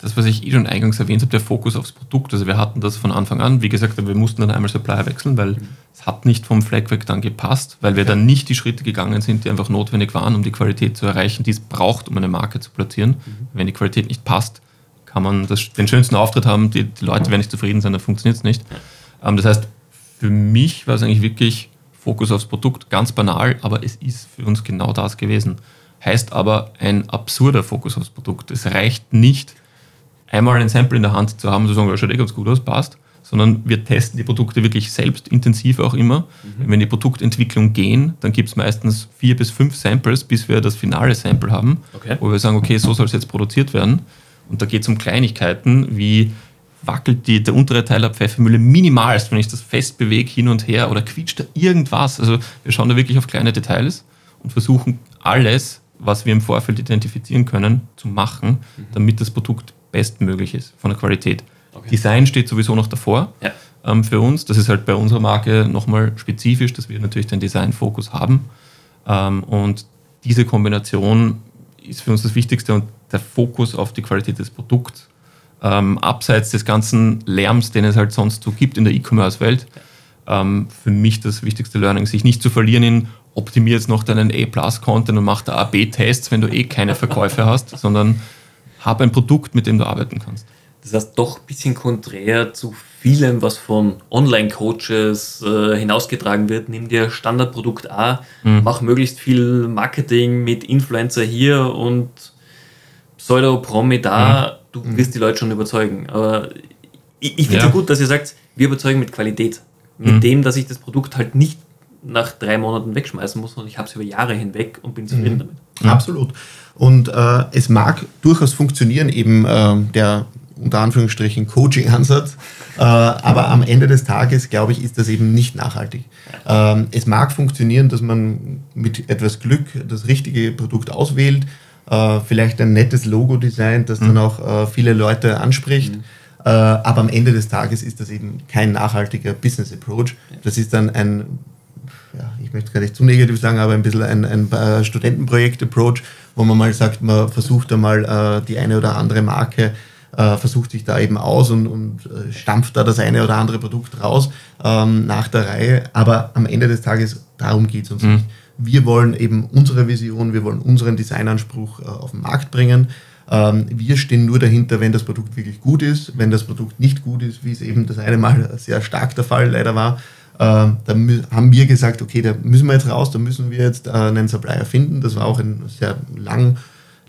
das, was ich eh schon eingangs erwähnt habe, der Fokus aufs Produkt. Also wir hatten das von Anfang an. Wie gesagt, wir mussten dann einmal Supplier wechseln, weil es hat nicht vom Flag weg dann gepasst, weil wir dann nicht die Schritte gegangen sind, die einfach notwendig waren, um die Qualität zu erreichen, die es braucht, um eine Marke zu platzieren. Wenn die Qualität nicht passt, kann man das, den schönsten Auftritt haben, die, die Leute werden nicht zufrieden sein, dann funktioniert es nicht. Ähm, das heißt, für mich war es eigentlich wirklich Fokus aufs Produkt, ganz banal, aber es ist für uns genau das gewesen. Heißt aber ein absurder Fokus aufs Produkt. Es reicht nicht, einmal ein Sample in der Hand zu haben, zu sagen, ja, schaut eh ganz gut aus, passt, sondern wir testen die Produkte wirklich selbst intensiv auch immer. Wenn wir in die Produktentwicklung gehen, dann gibt es meistens vier bis fünf Samples, bis wir das finale Sample haben, Okay. wo wir sagen, okay, so soll es jetzt produziert werden. Und da geht es um Kleinigkeiten, wie wackelt die, der untere Teil der Pfeffermühle minimalst, wenn ich das fest bewege hin und her oder quietscht da irgendwas. Also wir schauen da wirklich auf kleine Details und versuchen alles, was wir im Vorfeld identifizieren können, zu machen, damit das Produkt bestmöglich ist von der Qualität. Okay. Design steht sowieso noch davor Ja. ähm, für uns. Das ist halt bei unserer Marke nochmal spezifisch, dass wir natürlich den Design-Fokus haben. Ähm, und diese Kombination ist für uns das Wichtigste und der Fokus auf die Qualität des Produkts. Ähm, abseits des ganzen Lärms, den es halt sonst so gibt in der E-Commerce-Welt, ähm, für mich das wichtigste Learning, sich nicht zu verlieren in optimier jetzt noch deinen A-Plus-Content und mach da A-B-Tests, wenn du eh keine Verkäufe hast, sondern hab ein Produkt, mit dem du arbeiten kannst. Das heißt, doch ein bisschen konträr zu vielem, was von Online-Coaches äh, hinausgetragen wird. Nimm dir Standardprodukt A, mach möglichst viel Marketing mit Influencer hier und Pseudo-Promi da. Du wirst die Leute schon überzeugen. Aber ich, ich finde es Ja. gut, dass ihr sagt, wir überzeugen mit Qualität. Mit dem, dass ich das Produkt halt nicht nach drei Monaten wegschmeißen muss, sondern ich habe es über Jahre hinweg und bin zufrieden damit. Absolut. Und äh, es mag durchaus funktionieren, eben äh, der unter Anführungsstrichen Coaching-Ansatz, äh, aber am Ende des Tages, glaube ich, ist das eben nicht nachhaltig. Ähm, es mag funktionieren, dass man mit etwas Glück das richtige Produkt auswählt, äh, vielleicht ein nettes Logo designt, das dann auch äh, viele Leute anspricht. Äh, aber am Ende des Tages ist das eben kein nachhaltiger Business Approach. Das ist dann ein ja, ich möchte gar nicht zu negativ sagen, aber ein bisschen ein, ein äh, Studentenprojekt-Approach, wo man mal sagt, man versucht einmal äh, die eine oder andere Marke, äh, versucht sich da eben aus und, und äh, stampft da das eine oder andere Produkt raus ähm, nach der Reihe. Aber am Ende des Tages, darum geht es uns nicht. Wir wollen eben unsere Vision, wir wollen unseren Designanspruch äh, auf den Markt bringen. Ähm, wir stehen nur dahinter, wenn das Produkt wirklich gut ist. Wenn das Produkt nicht gut ist, wie es eben das eine Mal sehr stark der Fall leider war, ähm, da haben wir gesagt, okay, da müssen wir jetzt raus, da müssen wir jetzt äh, einen Supplier finden. Das war auch ein sehr lang,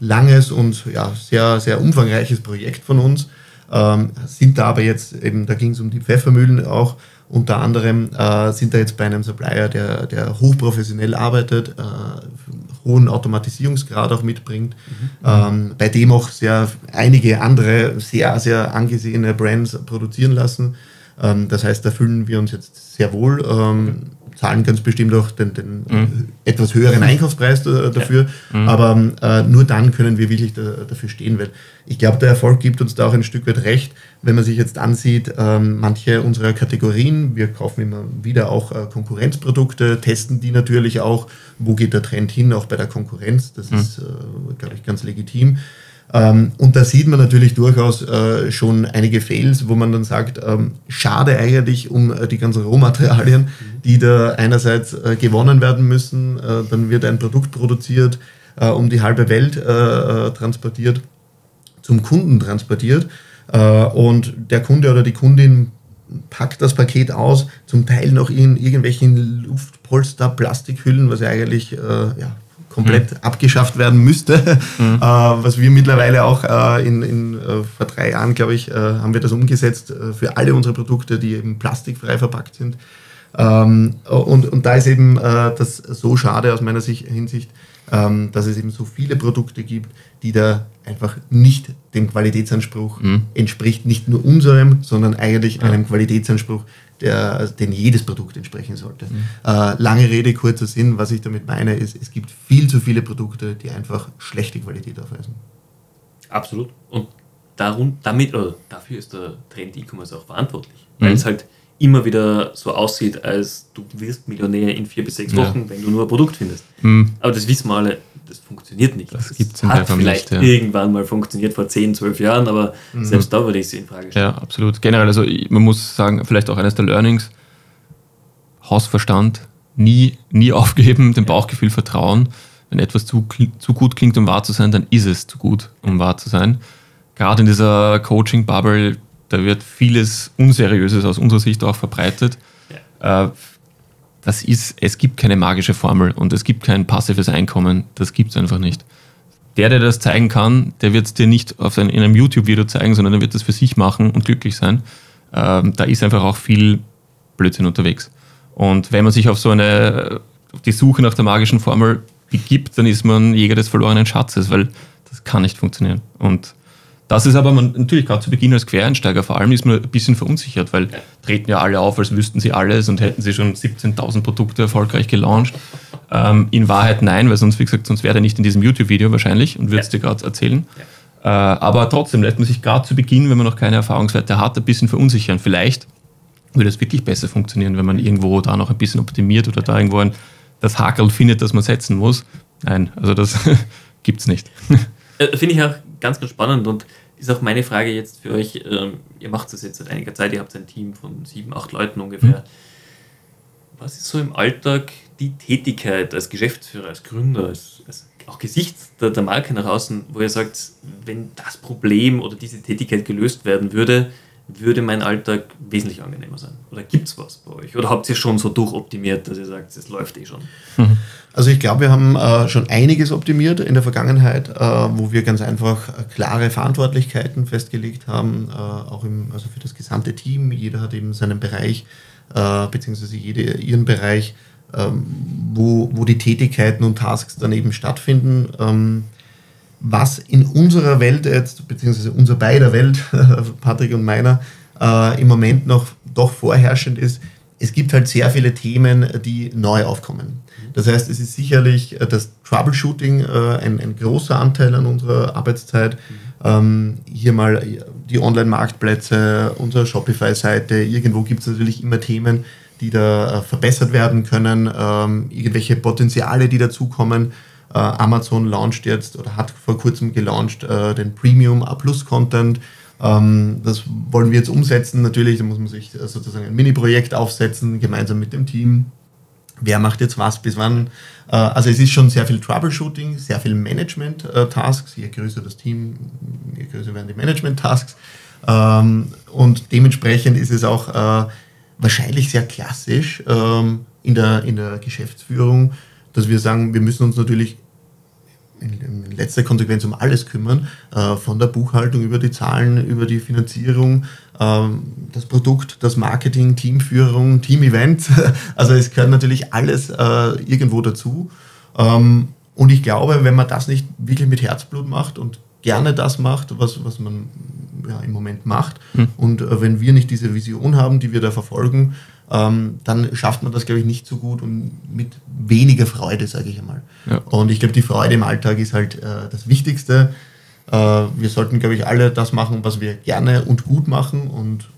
langes und ja, sehr, sehr umfangreiches Projekt von uns. Ähm, sind da aber jetzt eben, da ging es um die Pfeffermühlen auch, unter anderem äh, sind da jetzt bei einem Supplier, der, der hochprofessionell arbeitet, äh, hohen Automatisierungsgrad auch mitbringt, ähm, bei dem auch sehr einige andere sehr, sehr angesehene Brands produzieren lassen. Ähm, das heißt, da fühlen wir uns jetzt sehr wohl. Ähm, zahlen ganz bestimmt auch den, den mhm. etwas höheren Einkaufspreis dafür, ja. mhm. aber äh, nur dann können wir wirklich da, dafür stehen, weil ich glaube, der Erfolg gibt uns da auch ein Stück weit recht, wenn man sich jetzt ansieht, ähm, manche unserer Kategorien, wir kaufen immer wieder auch äh, Konkurrenzprodukte, testen die natürlich auch, wo geht der Trend hin, auch bei der Konkurrenz, das mhm. ist, äh, glaube ich, ganz legitim. Ähm, und da sieht man natürlich durchaus äh, schon einige Fails, wo man dann sagt, ähm, schade eigentlich um äh, die ganzen Rohmaterialien, die da einerseits äh, gewonnen werden müssen, äh, dann wird ein Produkt produziert, äh, um die halbe Welt äh, transportiert, zum Kunden transportiert. Und der Kunde oder die Kundin packt das Paket aus, zum Teil noch in irgendwelchen Luftpolster, Plastikhüllen, was ja eigentlich ja, komplett mhm. abgeschafft werden müsste, mhm. äh, was wir mittlerweile auch äh, in, in äh, vor drei Jahren, glaube ich, äh, haben wir das umgesetzt äh, für alle unsere Produkte, die eben plastikfrei verpackt sind. Ähm, und, und da ist eben äh, das so schade aus meiner Sicht, Hinsicht, ähm, dass es eben so viele Produkte gibt, die da einfach nicht dem Qualitätsanspruch mhm. entspricht, nicht nur unserem, sondern eigentlich ja. einem Qualitätsanspruch, der, also den jedes Produkt entsprechen sollte. Mhm. Äh, lange Rede, kurzer Sinn, was ich damit meine, ist, es gibt viel zu viele Produkte, die einfach schlechte Qualität aufweisen. Absolut. Und darum, damit, oder dafür ist der Trend E-Commerce auch verantwortlich, mhm. weil es halt immer wieder so aussieht, als du wirst Millionär in vier bis sechs Wochen, ja. wenn du nur ein Produkt findest. Mhm. Aber das wissen wir alle, das funktioniert nicht. Das, gibt es hat vielleicht nicht, ja. irgendwann mal funktioniert vor 10, 12 Jahren, aber mhm. selbst da würde ich es in Frage stellen. Ja, absolut. Generell, also man muss sagen, vielleicht auch eines der Learnings, Hausverstand, nie, nie aufgeben, dem Bauchgefühl vertrauen. Wenn etwas zu, zu gut klingt, um wahr zu sein, dann ist es zu gut, um wahr zu sein. Gerade in dieser Coaching-Bubble, da wird vieles Unseriöses aus unserer Sicht auch verbreitet. Ja. Äh, das ist, es gibt keine magische Formel und es gibt kein passives Einkommen. Das gibt es einfach nicht. Der, der das zeigen kann, der wird es dir nicht auf ein, in einem YouTube-Video zeigen, sondern der wird das für sich machen und glücklich sein. Ähm, da ist einfach auch viel Blödsinn unterwegs. Und wenn man sich auf so eine, auf die Suche nach der magischen Formel begibt, dann ist man Jäger des verlorenen Schatzes, weil das kann nicht funktionieren. Und das ist aber man, natürlich gerade zu Beginn als Quereinsteiger vor allem ist man ein bisschen verunsichert, weil treten ja alle auf, als wüssten sie alles und hätten sie schon 17.000 Produkte erfolgreich gelauncht. Ähm, in Wahrheit nein, weil sonst, wie gesagt, sonst wäre er nicht in diesem YouTube-Video wahrscheinlich und würde es dir gerade erzählen. Äh, aber trotzdem lässt man sich gerade zu Beginn, wenn man noch keine Erfahrungswerte hat, ein bisschen verunsichern. Vielleicht würde es wirklich besser funktionieren, wenn man irgendwo da noch ein bisschen optimiert oder da irgendwo ein, das Hakel findet, das man setzen muss. Nein, also das gibt es nicht. Äh, finde ich auch ganz, ganz spannend und ist auch meine Frage jetzt für euch. Ähm, ihr macht das jetzt seit einiger Zeit, ihr habt ein Team von sieben, acht Leuten ungefähr. Mhm. Was ist so im Alltag die Tätigkeit als Geschäftsführer, als Gründer, als, als auch Gesicht der, der Marke nach außen, wo ihr sagt, wenn das Problem oder diese Tätigkeit gelöst werden würde, würde mein Alltag wesentlich angenehmer sein? Oder gibt es was bei euch? Oder habt ihr schon so durchoptimiert, dass ihr sagt, es läuft eh schon? Mhm. Also ich glaube, wir haben äh, schon einiges optimiert in der Vergangenheit, äh, wo wir ganz einfach äh, klare Verantwortlichkeiten festgelegt haben, äh, auch im, also für das gesamte Team. Jeder hat eben seinen Bereich, äh, beziehungsweise jede ihren Bereich, ähm, wo, wo die Tätigkeiten und Tasks dann eben stattfinden. Ähm, was in unserer Welt jetzt, beziehungsweise unser beider Welt, Patrick und meiner, äh, im Moment noch doch vorherrschend ist, es gibt halt sehr viele Themen, die neu aufkommen. Das heißt, es ist sicherlich äh, das Troubleshooting äh, ein, ein, großer Anteil an unserer Arbeitszeit. Ähm, hier mal die Online-Marktplätze, unsere Shopify-Seite. Irgendwo gibt es natürlich immer Themen, die da äh, verbessert werden können, ähm, irgendwelche Potenziale, die dazukommen. Äh, Amazon launcht jetzt oder hat vor kurzem gelauncht äh, den Premium A Plus Content. Ähm, das wollen wir jetzt umsetzen. Natürlich, da muss man sich äh, sozusagen ein Mini-Projekt aufsetzen, gemeinsam mit dem Team. Wer macht jetzt was bis wann? Also es ist schon sehr viel Troubleshooting, sehr viel Management-Tasks. Je größer das Team, je größer werden die Management-Tasks. Ähm, und dementsprechend ist es auch wahrscheinlich sehr klassisch ähm, in der, in der Geschäftsführung, dass wir sagen, wir müssen uns natürlich in, letzter Konsequenz um alles kümmern, äh, von der Buchhaltung über die Zahlen, über die Finanzierung, ähm, das Produkt, das Marketing, Teamführung, Team-Event. Also es gehört natürlich alles äh, irgendwo dazu. Ähm, und ich glaube, wenn man das nicht wirklich mit Herzblut macht und gerne das macht, was, was man ja, im Moment macht, hm. und äh, wenn wir nicht diese Vision haben, die wir da verfolgen, ähm, dann schafft man das, glaube ich, nicht so gut und mit weniger Freude, sage ich einmal. Ja. Und ich glaube, die Freude im Alltag ist halt äh, das Wichtigste. Äh, wir sollten, glaube ich, alle das machen, was wir gerne und gut machen und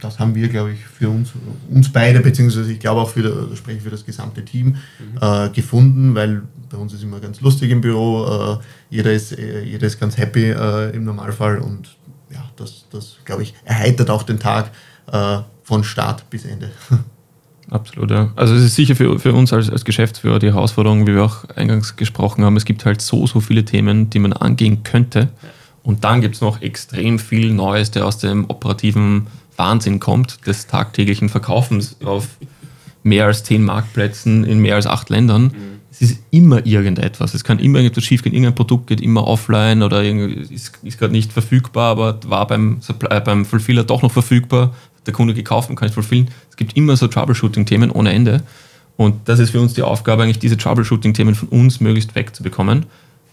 das haben wir, glaube ich, für uns, uns beide, beziehungsweise ich glaube auch für, das spreche für das gesamte Team, mhm. äh, gefunden, weil bei uns ist immer ganz lustig im Büro, äh, jeder, ist, äh, jeder ist ganz happy äh, im Normalfall und ja, das, das glaube ich, erheitert auch den Tag von Start bis Ende. Absolut, ja. Also es ist sicher für, für uns als, als Geschäftsführer die Herausforderung, wie wir auch eingangs gesprochen haben, es gibt halt so, so viele Themen, die man angehen könnte. Und dann gibt es noch extrem viel Neues, der aus dem operativen Wahnsinn kommt, des tagtäglichen Verkaufens auf mehr als zehn Marktplätzen in mehr als acht Ländern. Mhm. Es ist immer irgendetwas. Es kann immer irgendetwas schiefgehen. Irgendein Produkt geht immer offline oder ist, ist gerade nicht verfügbar, aber war beim, Supply, beim Fulfiller doch noch verfügbar. Der Kunde gekauft und kann es fulfillen. Es gibt immer so Troubleshooting-Themen ohne Ende. Und das ist für uns die Aufgabe, eigentlich diese Troubleshooting-Themen von uns möglichst wegzubekommen.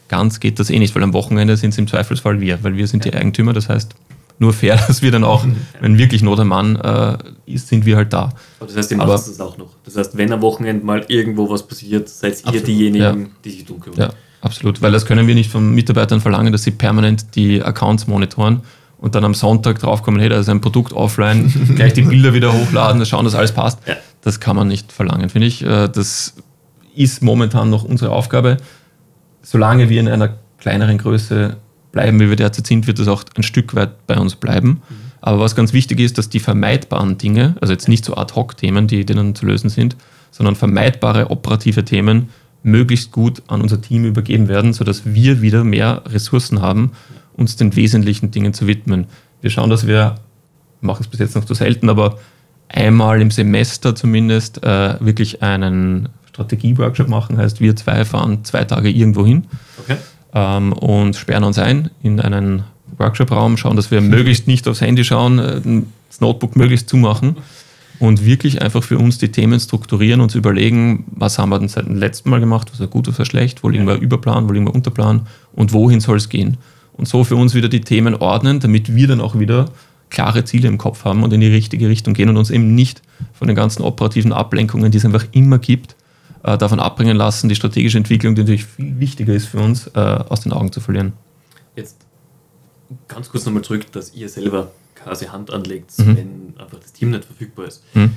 Ganz geht das eh nicht, weil am Wochenende sind es im Zweifelsfall wir, weil wir sind die Eigentümer. Das heißt, nur fair, dass wir dann auch, wenn wirklich Not am Mann äh, ist, sind wir halt da. Aber das heißt, ihr macht das auch noch. Das heißt, wenn am Wochenende mal irgendwo was passiert, seid ihr absolut. diejenigen, ja. die sich drum kümmern. Ja, absolut. Weil das können wir nicht von Mitarbeitern verlangen, dass sie permanent die Accounts monitoren und dann am Sonntag draufkommen, hey, da ist ein Produkt offline, gleich die Bilder wieder hochladen, schauen, dass alles passt. Ja. Das kann man nicht verlangen, finde ich. Äh, das ist momentan noch unsere Aufgabe. Solange wir in einer kleineren Größe bleiben, wie wir derzeit sind, wird das auch ein Stück weit bei uns bleiben. Mhm. Aber was ganz wichtig ist, dass die vermeidbaren Dinge, also jetzt nicht so Ad-Hoc-Themen, die denen zu lösen sind, sondern vermeidbare operative Themen möglichst gut an unser Team übergeben werden, sodass wir wieder mehr Ressourcen haben, uns den wesentlichen Dingen zu widmen. Wir schauen, dass wir, machen es bis jetzt noch zu selten, aber einmal im Semester zumindest äh, wirklich einen Strategie-Workshop machen, heißt wir zwei fahren zwei Tage irgendwo hin. Okay ähm, und sperren uns ein in einen Workshop-Raum, schauen, dass wir möglichst nicht aufs Handy schauen, äh, das Notebook möglichst zumachen und wirklich einfach für uns die Themen strukturieren und zu überlegen, was haben wir denn seit dem letzten Mal gemacht, was war gut, was war schlecht, wo liegen wir Überplan, wo liegen wir Unterplan und wohin soll es gehen. Und so für uns wieder die Themen ordnen, damit wir dann auch wieder klare Ziele im Kopf haben und in die richtige Richtung gehen und uns eben nicht von den ganzen operativen Ablenkungen, die es einfach immer gibt, äh, davon abbringen lassen, die strategische Entwicklung, die natürlich viel wichtiger ist für uns, äh, aus den Augen zu verlieren. Jetzt ganz kurz nochmal zurück, dass ihr selber quasi Hand anlegt, mhm. wenn einfach das Team nicht verfügbar ist. Mhm.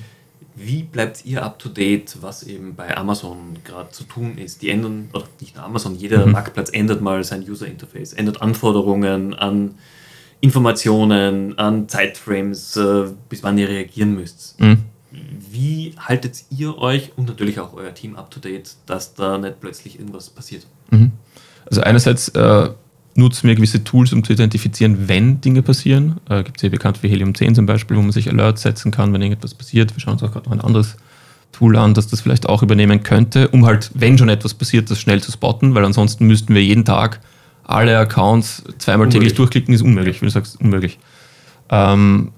Wie bleibt ihr up to date, was eben bei Amazon gerade zu tun ist? Die ändern, oder nicht nur Amazon, jeder mhm. Marktplatz ändert mal sein User Interface, ändert Anforderungen an Informationen, an Zeitframes, äh, bis wann ihr reagieren müsst. Mhm wie haltet ihr euch und natürlich auch euer Team up to date, dass da nicht plötzlich irgendwas passiert? Mhm. Also einerseits äh, nutzen wir gewisse Tools, um zu identifizieren, wenn Dinge passieren. Äh, Gibt es ja bekannt wie Helium 10 zum Beispiel, wo man sich Alerts setzen kann, wenn irgendetwas passiert. Wir schauen uns auch gerade noch ein anderes Tool an, das das vielleicht auch übernehmen könnte, um halt, wenn schon etwas passiert, das schnell zu spotten, weil ansonsten müssten wir jeden Tag alle Accounts zweimal unmöglich. täglich durchklicken, ist unmöglich, wie du sagst, unmöglich. Ähm,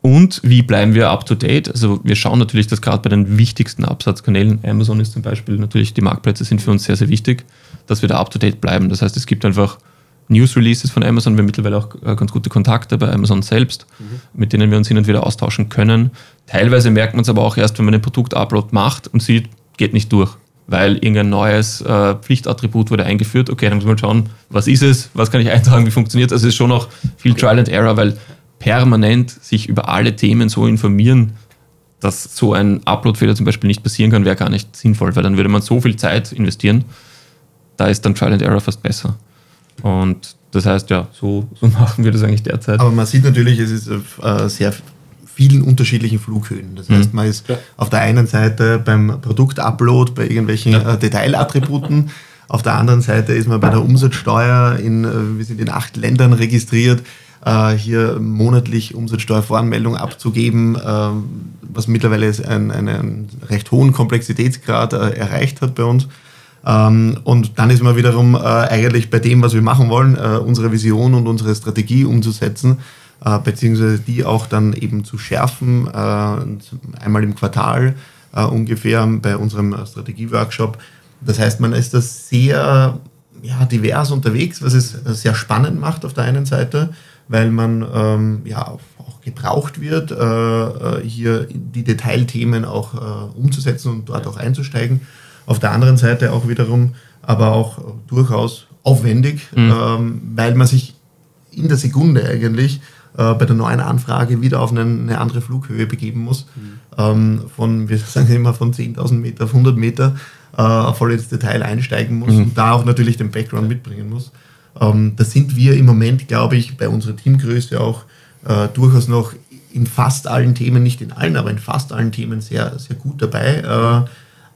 und wie bleiben wir up to date? Also wir schauen natürlich, dass gerade bei den wichtigsten Absatzkanälen, Amazon ist zum Beispiel natürlich, die Marktplätze sind für uns sehr, sehr wichtig, dass wir da up to date bleiben. Das heißt, es gibt einfach News Releases von Amazon, wir haben mittlerweile auch äh, ganz gute Kontakte bei Amazon selbst, mhm. mit denen wir uns hin und wieder austauschen können. Teilweise merkt man es aber auch erst, wenn man einen Produkt-Upload macht und sieht, geht nicht durch, weil irgendein neues äh, Pflichtattribut wurde eingeführt. Okay, dann muss man schauen, was ist es, was kann ich eintragen, wie funktioniert es. Also es ist schon noch viel Trial and Error, weil permanent sich über alle Themen so informieren, dass so ein Uploadfehler zum Beispiel nicht passieren kann, wäre gar nicht sinnvoll, weil dann würde man so viel Zeit investieren. Da ist dann Trial and Error fast besser. Und das heißt, ja, so, so machen wir das eigentlich derzeit. Aber man sieht natürlich, es ist auf äh, sehr vielen unterschiedlichen Flughöhen. Das heißt, man ist ja. auf der einen Seite beim Produktupload bei irgendwelchen ja. äh, Detailattributen, auf der anderen Seite ist man bei der Umsatzsteuer in, äh, wir sind in acht Ländern registriert äh, hier monatlich Umsatzsteuervoranmeldung abzugeben, äh, was mittlerweile einen, einen recht hohen Komplexitätsgrad äh, erreicht hat bei uns. Ähm, und dann ist man wiederum äh, eigentlich bei dem, was wir machen wollen, äh, unsere Vision und unsere Strategie umzusetzen, äh, beziehungsweise die auch dann eben zu schärfen, einmal im Quartal ungefähr bei unserem Strategieworkshop. Das heißt, man ist da sehr ja, divers unterwegs, was es sehr spannend macht auf der einen Seite, weil man ähm, ja auch gebraucht wird, äh, äh, hier die Detailthemen auch äh, umzusetzen und dort auch einzusteigen. Auf der anderen Seite auch wiederum aber auch durchaus aufwendig, mhm. ähm, weil man sich in der Sekunde eigentlich äh, bei der neuen Anfrage wieder auf eine, eine andere Flughöhe begeben muss. Mhm. Ähm, von, wir sagen immer, von 10.000 Meter auf 100 Meter äh, voll ins Detail einsteigen muss mhm. und da auch natürlich den Background mitbringen muss. Ähm, da sind wir im Moment, glaube ich, bei unserer Teamgröße auch äh, durchaus noch in fast allen Themen, nicht in allen, aber in fast allen Themen sehr, sehr gut dabei. Äh,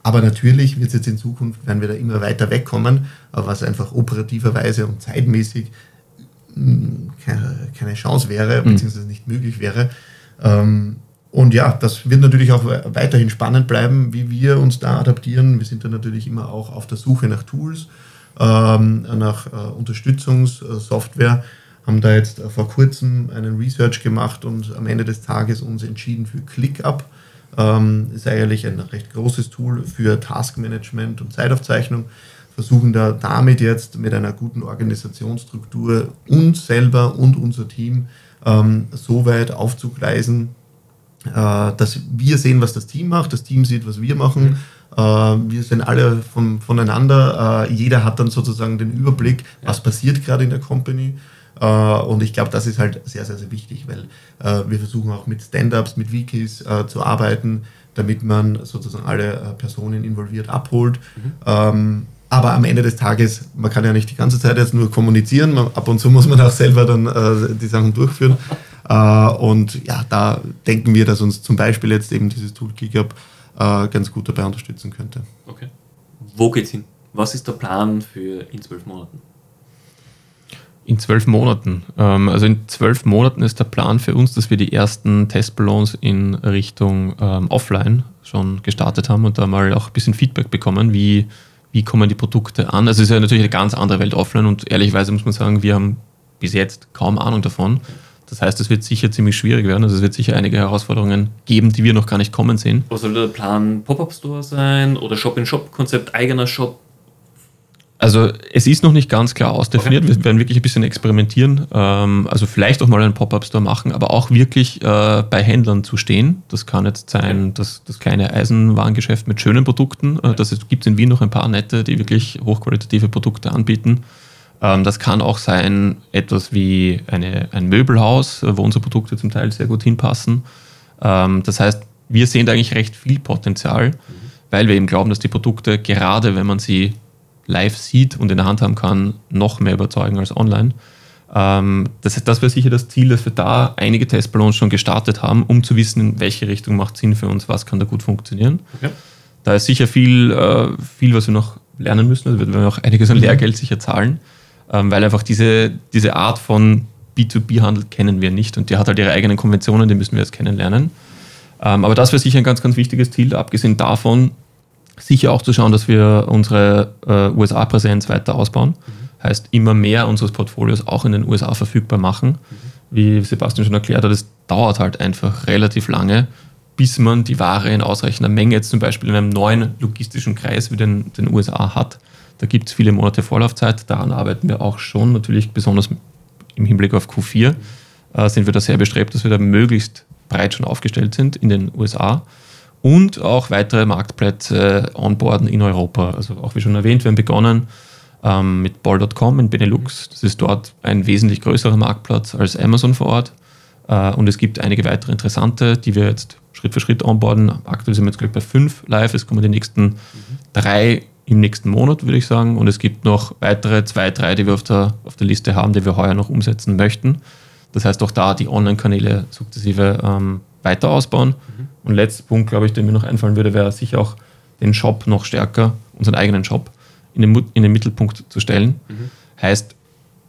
aber natürlich wird es jetzt in Zukunft, werden wir da immer weiter wegkommen, äh, was einfach operativerweise und zeitmäßig mh, mm, keine, keine, Chance wäre, mhm. beziehungsweise nicht möglich wäre. Ähm, und ja, das wird natürlich auch weiterhin spannend bleiben, wie wir uns da adaptieren. Wir sind da natürlich immer auch auf der Suche nach Tools, ähm, nach äh, Unterstützungssoftware, haben da jetzt vor kurzem einen Research gemacht und am Ende des Tages uns entschieden für ClickUp. Ähm, ist eigentlich ein recht großes Tool für Taskmanagement und Zeitaufzeichnung. Versuchen da damit jetzt mit einer guten Organisationsstruktur uns selber und unser Team ähm, so weit aufzugleisen, äh, dass wir sehen, was das Team macht, das Team sieht, was wir machen. Mhm. Äh, wir sind alle von, voneinander. Äh, jeder hat dann sozusagen den Überblick, was passiert gerade in der Company. Äh, und ich glaube, das ist halt sehr, sehr, sehr wichtig, weil äh, wir versuchen auch mit Stand-ups, mit Wikis äh, zu arbeiten, damit man sozusagen alle Personen involviert abholt. Mhm. Ähm, aber am Ende des Tages, man kann ja nicht die ganze Zeit jetzt nur kommunizieren, ab und zu muss man auch selber dann äh, die Sachen durchführen. Äh, und ja, da denken wir, dass uns zum Beispiel jetzt eben dieses Tool GitHub äh, ganz gut dabei unterstützen könnte. Okay. Wo geht's hin? Was ist der Plan für in zwölf Monaten? In zwölf Monaten. Ähm, also in zwölf Monaten ist der Plan für uns, dass wir die ersten Testballons in Richtung ähm, Offline schon gestartet haben und da mal auch ein bisschen Feedback bekommen, wie, wie kommen die Produkte an. Also es ist ja natürlich eine ganz andere Welt offline und ehrlicherweise muss man sagen, wir haben bis jetzt kaum Ahnung davon. Das heißt, es wird sicher ziemlich schwierig werden. Also es wird sicher einige Herausforderungen geben, die wir noch gar nicht kommen sehen. Was soll der Plan? Pop-Up-Store sein oder Shop-in-Shop-Konzept, eigener Shop? Also es ist noch nicht ganz klar ausdefiniert. Okay. Wir werden wirklich ein bisschen experimentieren. Ähm, also vielleicht auch mal einen Pop-Up-Store machen, aber auch wirklich äh, bei Händlern zu stehen. Das kann jetzt sein, okay. das, das kleine Eisenwarengeschäft mit schönen Produkten. Äh, das gibt es in Wien noch ein paar nette, die wirklich hochqualitative Produkte anbieten. Ähm, das kann auch sein etwas wie eine, ein Möbelhaus, äh, wo unsere Produkte zum Teil sehr gut hinpassen. Ähm, das heißt, wir sehen da eigentlich recht viel Potenzial, mhm. weil wir eben glauben, dass die Produkte, gerade wenn man sie live sieht und in der Hand haben kann, noch mehr überzeugen als online. Ähm, das, das wäre sicher das Ziel, dass wir da einige Testballons schon gestartet haben, um zu wissen, in welche Richtung macht Sinn für uns, was kann da gut funktionieren. Okay. Da ist sicher viel, äh, viel, was wir noch lernen müssen. Also wir werden auch einiges an mhm. Lehrgeld sicher zahlen, ähm, weil einfach diese, diese Art von B2B-Handel kennen wir nicht und die hat halt ihre eigenen Konventionen, die müssen wir jetzt kennenlernen. Ähm, aber das wäre sicher ein ganz, ganz wichtiges Ziel, abgesehen davon, Sicher auch zu schauen, dass wir unsere äh, USA-Präsenz weiter ausbauen. Mhm. Heißt, immer mehr unseres Portfolios auch in den USA verfügbar machen. Mhm. Wie Sebastian schon erklärt hat, es dauert halt einfach relativ lange, bis man die Ware in ausreichender Menge, jetzt zum Beispiel in einem neuen logistischen Kreis wie den, den USA hat. Da gibt es viele Monate Vorlaufzeit. Daran arbeiten wir auch schon, natürlich besonders im Hinblick auf Q4 äh, sind wir da sehr bestrebt, dass wir da möglichst breit schon aufgestellt sind in den USA und auch weitere Marktplätze onboarden in Europa. Also auch wie schon erwähnt, wir haben begonnen ähm, mit Ball.com in Benelux. Das ist dort ein wesentlich größerer Marktplatz als Amazon vor Ort. Äh, und es gibt einige weitere interessante, die wir jetzt Schritt für Schritt onboarden. Aktuell sind wir jetzt gleich bei fünf live. Es kommen die nächsten mhm. drei im nächsten Monat, würde ich sagen. Und es gibt noch weitere zwei, drei, die wir auf der, auf der Liste haben, die wir heuer noch umsetzen möchten. Das heißt, auch da die Online-Kanäle sukzessive ähm, weiter ausbauen. Mhm. Und letzter Punkt, glaube ich, der mir noch einfallen würde, wäre sicher auch den Shop noch stärker, unseren eigenen Shop, in den, in den Mittelpunkt zu stellen. Mhm. Heißt,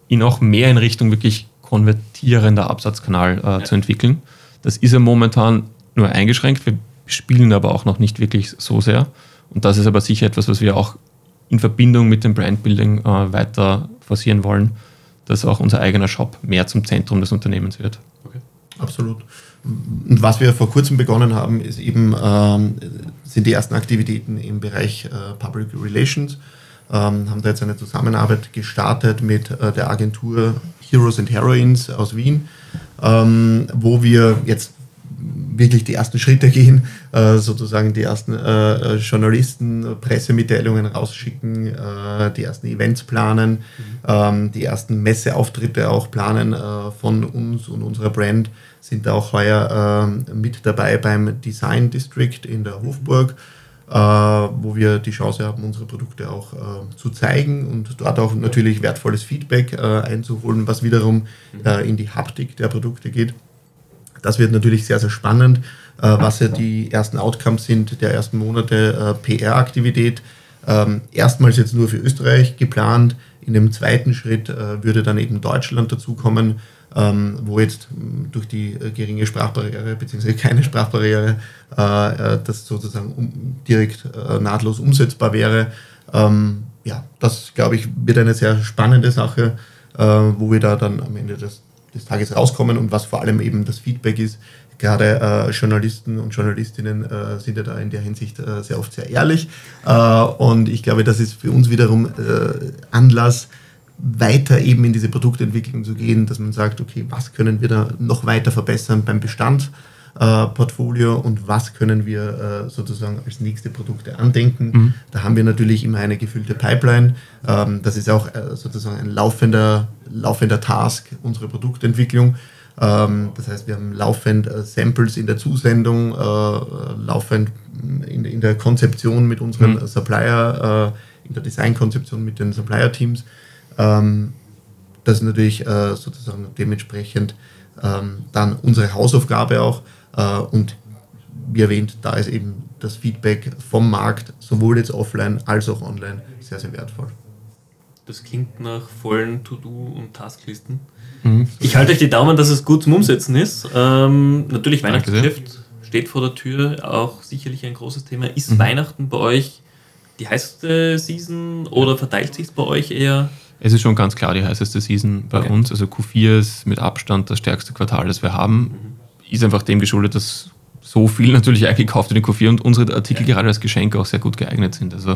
ihn auch mehr in Richtung wirklich konvertierender Absatzkanal äh, ja. zu entwickeln. Das ist ja momentan nur eingeschränkt. Wir spielen aber auch noch nicht wirklich so sehr. Und das ist aber sicher etwas, was wir auch in Verbindung mit dem Brandbuilding äh, weiter forcieren wollen, dass auch unser eigener Shop mehr zum Zentrum des Unternehmens wird. Okay. Absolut. Und was wir vor kurzem begonnen haben, ist eben, ähm, sind die ersten Aktivitäten im Bereich äh, Public Relations. ähm, haben da jetzt eine Zusammenarbeit gestartet mit äh, der Agentur Heroes and Heroines aus Wien, ähm, wo wir jetzt wirklich die ersten Schritte gehen, äh, sozusagen die ersten äh, Journalisten Pressemitteilungen rausschicken, äh, die ersten Events planen, mhm. ähm, die ersten Messeauftritte auch planen äh, von uns und unserer Brand, sind auch heuer ähm, mit dabei beim Design District in der Hofburg. Äh, wo wir die Chance haben, unsere Produkte auch äh, zu zeigen und dort auch natürlich wertvolles Feedback äh, einzuholen, was wiederum mhm. in die Haptik der Produkte geht. Das wird natürlich sehr, sehr spannend, was ja die ersten Outcomes sind der ersten Monate PR-Aktivität. Ähm, erstmals jetzt nur für Österreich geplant. In dem zweiten Schritt würde dann eben Deutschland dazukommen ähm, wo jetzt hm, durch die äh, geringe Sprachbarriere bzw. keine Sprachbarriere äh, äh, das sozusagen um, direkt äh, nahtlos umsetzbar wäre. Ähm, ja, das glaube ich wird eine sehr spannende Sache, äh, wo wir da dann am Ende des, des, Tages rauskommen und was vor allem eben das Feedback ist. Gerade äh, Journalisten und Journalistinnen sind ja da in der Hinsicht sehr oft sehr ehrlich und ich glaube, das ist für uns wiederum Anlass, weiter eben in diese Produktentwicklung zu gehen, dass man sagt, okay, was können wir da noch weiter verbessern beim Bestandportfolio äh, und was können wir äh, sozusagen als nächste Produkte andenken. Mhm. Da haben wir natürlich immer eine gefüllte Pipeline. Ähm, das ist auch äh, sozusagen ein laufender, laufender Task, unsere Produktentwicklung. Ähm, das heißt, wir haben laufend äh, Samples in der Zusendung, äh, laufend in, in, der Konzeption mit unseren mhm. Supplier, äh, in der Designkonzeption mit den Supplier-Teams. Ähm, das ist natürlich äh, sozusagen dementsprechend ähm, dann unsere Hausaufgabe auch. Äh, und wie erwähnt, da ist eben das Feedback vom Markt, sowohl jetzt offline als auch online, sehr, sehr wertvoll. Das klingt nach vollen To-Do- und Tasklisten. Mhm. Ich halte euch die Daumen, dass es gut zum Umsetzen ist. Ähm, natürlich Weihnachtsgeschäft steht vor der Tür, auch sicherlich ein großes Thema. Ist mhm. Weihnachten bei euch die heißeste Season oder verteilt sich es bei euch eher? Es ist schon ganz klar die heißeste Season bei okay. uns. Also Q4 ist mit Abstand das stärkste Quartal, das wir haben. Mhm. Ist einfach dem geschuldet, dass so viel natürlich eingekauft wird in Q4 und unsere Artikel ja. gerade als Geschenk auch sehr gut geeignet sind. Also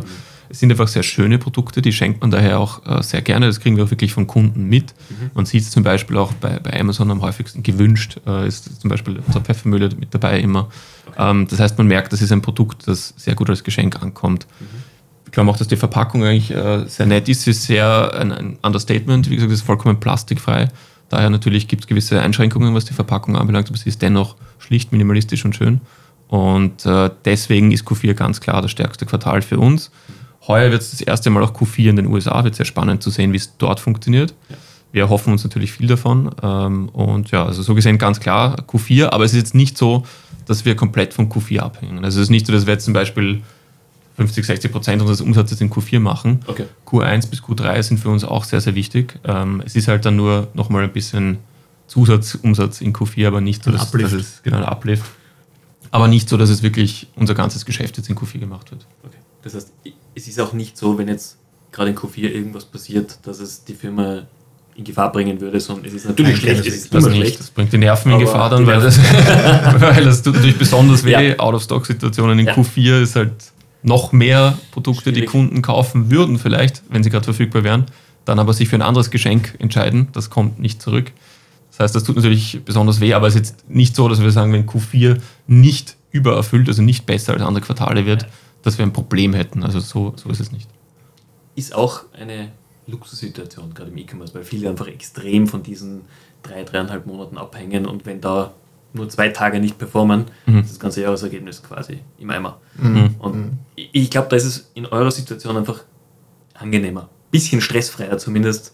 es sind einfach sehr schöne Produkte, die schenkt man daher auch äh, sehr gerne. Das kriegen wir auch wirklich von Kunden mit. Mhm. Man sieht es zum Beispiel auch bei, bei Amazon am häufigsten gewünscht, äh, ist zum Beispiel unsere Pfeffermühle mit dabei immer. Okay. Ähm, das heißt, man merkt, das ist ein Produkt, das sehr gut als Geschenk ankommt. Mhm glaube auch, dass die Verpackung eigentlich äh, sehr nett ist. Sie ist sehr ein, ein, Understatement. Wie gesagt, es ist vollkommen plastikfrei. Daher natürlich gibt es gewisse Einschränkungen, was die Verpackung anbelangt, aber sie ist dennoch schlicht, minimalistisch und schön. Und äh, deswegen ist Q4 ganz klar das stärkste Quartal für uns. Heuer wird es das erste Mal auch Q4 in den USA. Wird sehr spannend zu sehen, wie es dort funktioniert. Ja. Wir hoffen uns natürlich viel davon. Ähm, und ja, also so gesehen ganz klar Q4, aber es ist jetzt nicht so, dass wir komplett vom Q4 abhängen. Also es ist nicht so, dass wir jetzt zum Beispiel 50, 60 Prozent unseres Umsatzes in Q4 machen. Okay. Q1 bis Q3 sind für uns auch sehr, sehr wichtig. Ähm, es ist halt dann nur nochmal ein bisschen Zusatzumsatz in Q4, aber nicht so, dass, dass es genau ein Uplift. Aber nicht so, dass es wirklich unser ganzes Geschäft jetzt in Q4 gemacht wird. Okay. Das heißt, es ist auch nicht so, wenn jetzt gerade in Q4 irgendwas passiert, dass es die Firma in Gefahr bringen würde, sondern es ist natürlich Nein, schlecht. Es ist das, nicht. das bringt die Nerven in Gefahr dann, weil das, weil das tut natürlich besonders weh. Ja. Out-of-Stock-Situationen in ja. Q4 ist halt noch mehr Produkte, Schwierig. die Kunden kaufen würden, vielleicht, wenn sie gerade verfügbar wären, dann aber sich für ein anderes Geschenk entscheiden. Das kommt nicht zurück. Das heißt, das tut natürlich besonders weh, aber es ist jetzt nicht so, dass wir sagen, wenn Q4 nicht übererfüllt, also nicht besser als andere Quartale wird, dass wir ein Problem hätten. Also so, so ist es nicht. Ist auch eine Luxussituation, gerade im E-Commerce, weil viele einfach extrem von diesen drei, dreieinhalb Monaten abhängen und wenn da nur zwei Tage nicht performen, mhm. ist das ganze Jahresergebnis quasi im Eimer. Mhm. Und mhm. ich glaube, da ist es in eurer Situation einfach angenehmer. Bisschen stressfreier zumindest,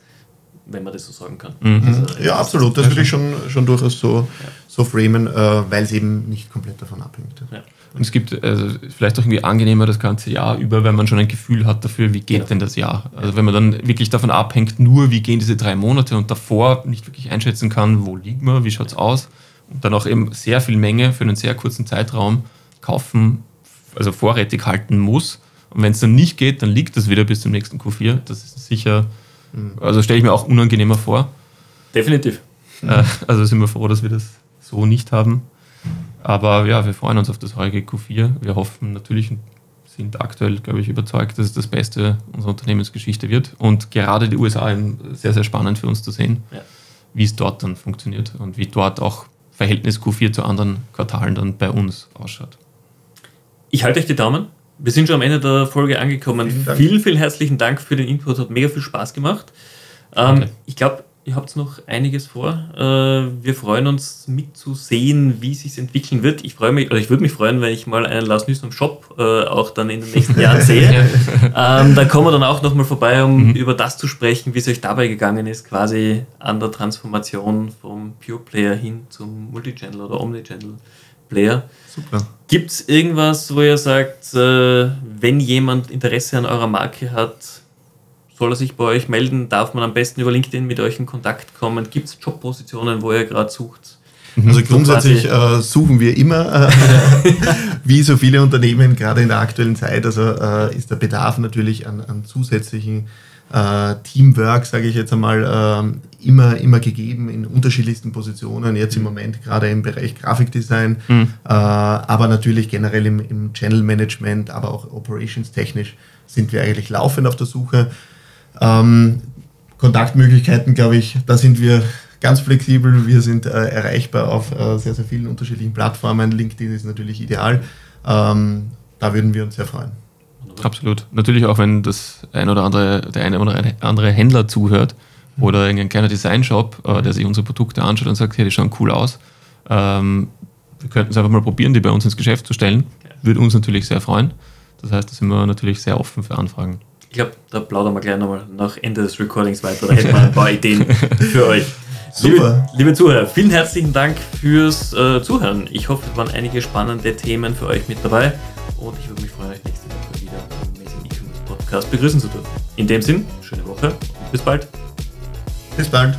wenn man das so sagen kann. Mhm. Also, ja, absolut. Das würde ich schon, schon durchaus so, ja. so framen, äh, weil es eben nicht komplett davon abhängt. Ja. Und es gibt also vielleicht auch irgendwie angenehmer das ganze Jahr über, wenn man schon ein Gefühl hat dafür, wie geht ja. denn das Jahr. Also wenn man dann wirklich davon abhängt, nur wie gehen diese drei Monate und davor nicht wirklich einschätzen kann, wo liegt man, wie schaut es aus, dann auch eben sehr viel Menge für einen sehr kurzen Zeitraum kaufen, also vorrätig halten muss. Und wenn es dann nicht geht, dann liegt das wieder bis zum nächsten Q4. Das ist sicher, mhm. also stelle ich mir auch unangenehmer vor. Definitiv. Äh, also sind wir froh, dass wir das so nicht haben. Aber ja, wir freuen uns auf das heutige Q4. Wir hoffen natürlich sind aktuell, glaube ich, überzeugt, dass es das Beste unserer Unternehmensgeschichte wird. Und gerade die USA sehr, sehr spannend für uns zu sehen, ja. wie es dort dann funktioniert und wie dort auch Verhältnis Q4 zu anderen Quartalen dann bei uns ausschaut. Ich halte euch die Daumen. Wir sind schon am Ende der Folge angekommen. Vielen, vielen, vielen, herzlichen Dank für den Input. Hat mega viel Spaß gemacht. Ähm, ich glaube, ihr habt noch einiges vor. Äh, wir freuen uns mitzusehen, wie es sich entwickeln wird. Ich freue mich, oder ich würde mich freuen, wenn ich mal einen Lars Nüssen Shop äh, auch dann in den nächsten Jahren sehe. ähm, da kommen wir dann auch nochmal vorbei, um mhm. über das zu sprechen, wie es euch dabei gegangen ist, quasi an der Transformation vom Pure Player hin zum Multichannel oder Omnichannel Player. Super. Gibt es irgendwas, wo ihr sagt, äh, wenn jemand Interesse an eurer Marke hat, soll er sich bei euch melden? Darf man am besten über LinkedIn mit euch in Kontakt kommen? Gibt es Jobpositionen, wo ihr gerade sucht? Mhm. Also grundsätzlich äh, suchen wir immer, äh, wie so viele Unternehmen, gerade in der aktuellen Zeit. Also äh, ist der Bedarf natürlich an, an zusätzlichen äh, Teamwork, sage ich jetzt einmal, ähm, immer, immer gegeben in unterschiedlichsten Positionen. Jetzt im Moment gerade im Bereich Grafikdesign, mhm. Äh, aber natürlich generell im, im Channel Management, aber auch operations technisch sind wir eigentlich laufend auf der Suche. Ähm, Kontaktmöglichkeiten, glaube ich, da sind wir ganz flexibel. Wir sind äh, erreichbar auf äh, sehr, sehr vielen unterschiedlichen Plattformen. LinkedIn ist natürlich ideal. Ähm, da würden wir uns sehr freuen. Absolut. Natürlich auch, wenn das ein oder andere, der eine oder andere Händler zuhört oder irgendein kleiner Designshop, äh, der sich unsere Produkte anschaut und sagt, hey, die schauen cool aus. Ähm, wir könnten es einfach mal probieren, die bei uns ins Geschäft zu stellen. Würde uns natürlich sehr freuen. Das heißt, da sind wir natürlich sehr offen für Anfragen. Ich glaube, da plaudern wir gleich nochmal nach Ende des Recordings weiter. Da hätten wir ein paar Ideen für euch. Super. Liebe, liebe, Zuhörer, vielen herzlichen Dank fürs äh, Zuhören. Ich hoffe, es waren einige spannende Themen für euch mit dabei und ich würde mich freuen, euch nächste Woche wieder im Amazing E-Commerce Podcast begrüßen zu dürfen. In dem Sinn, schöne Woche und bis bald. Bis bald.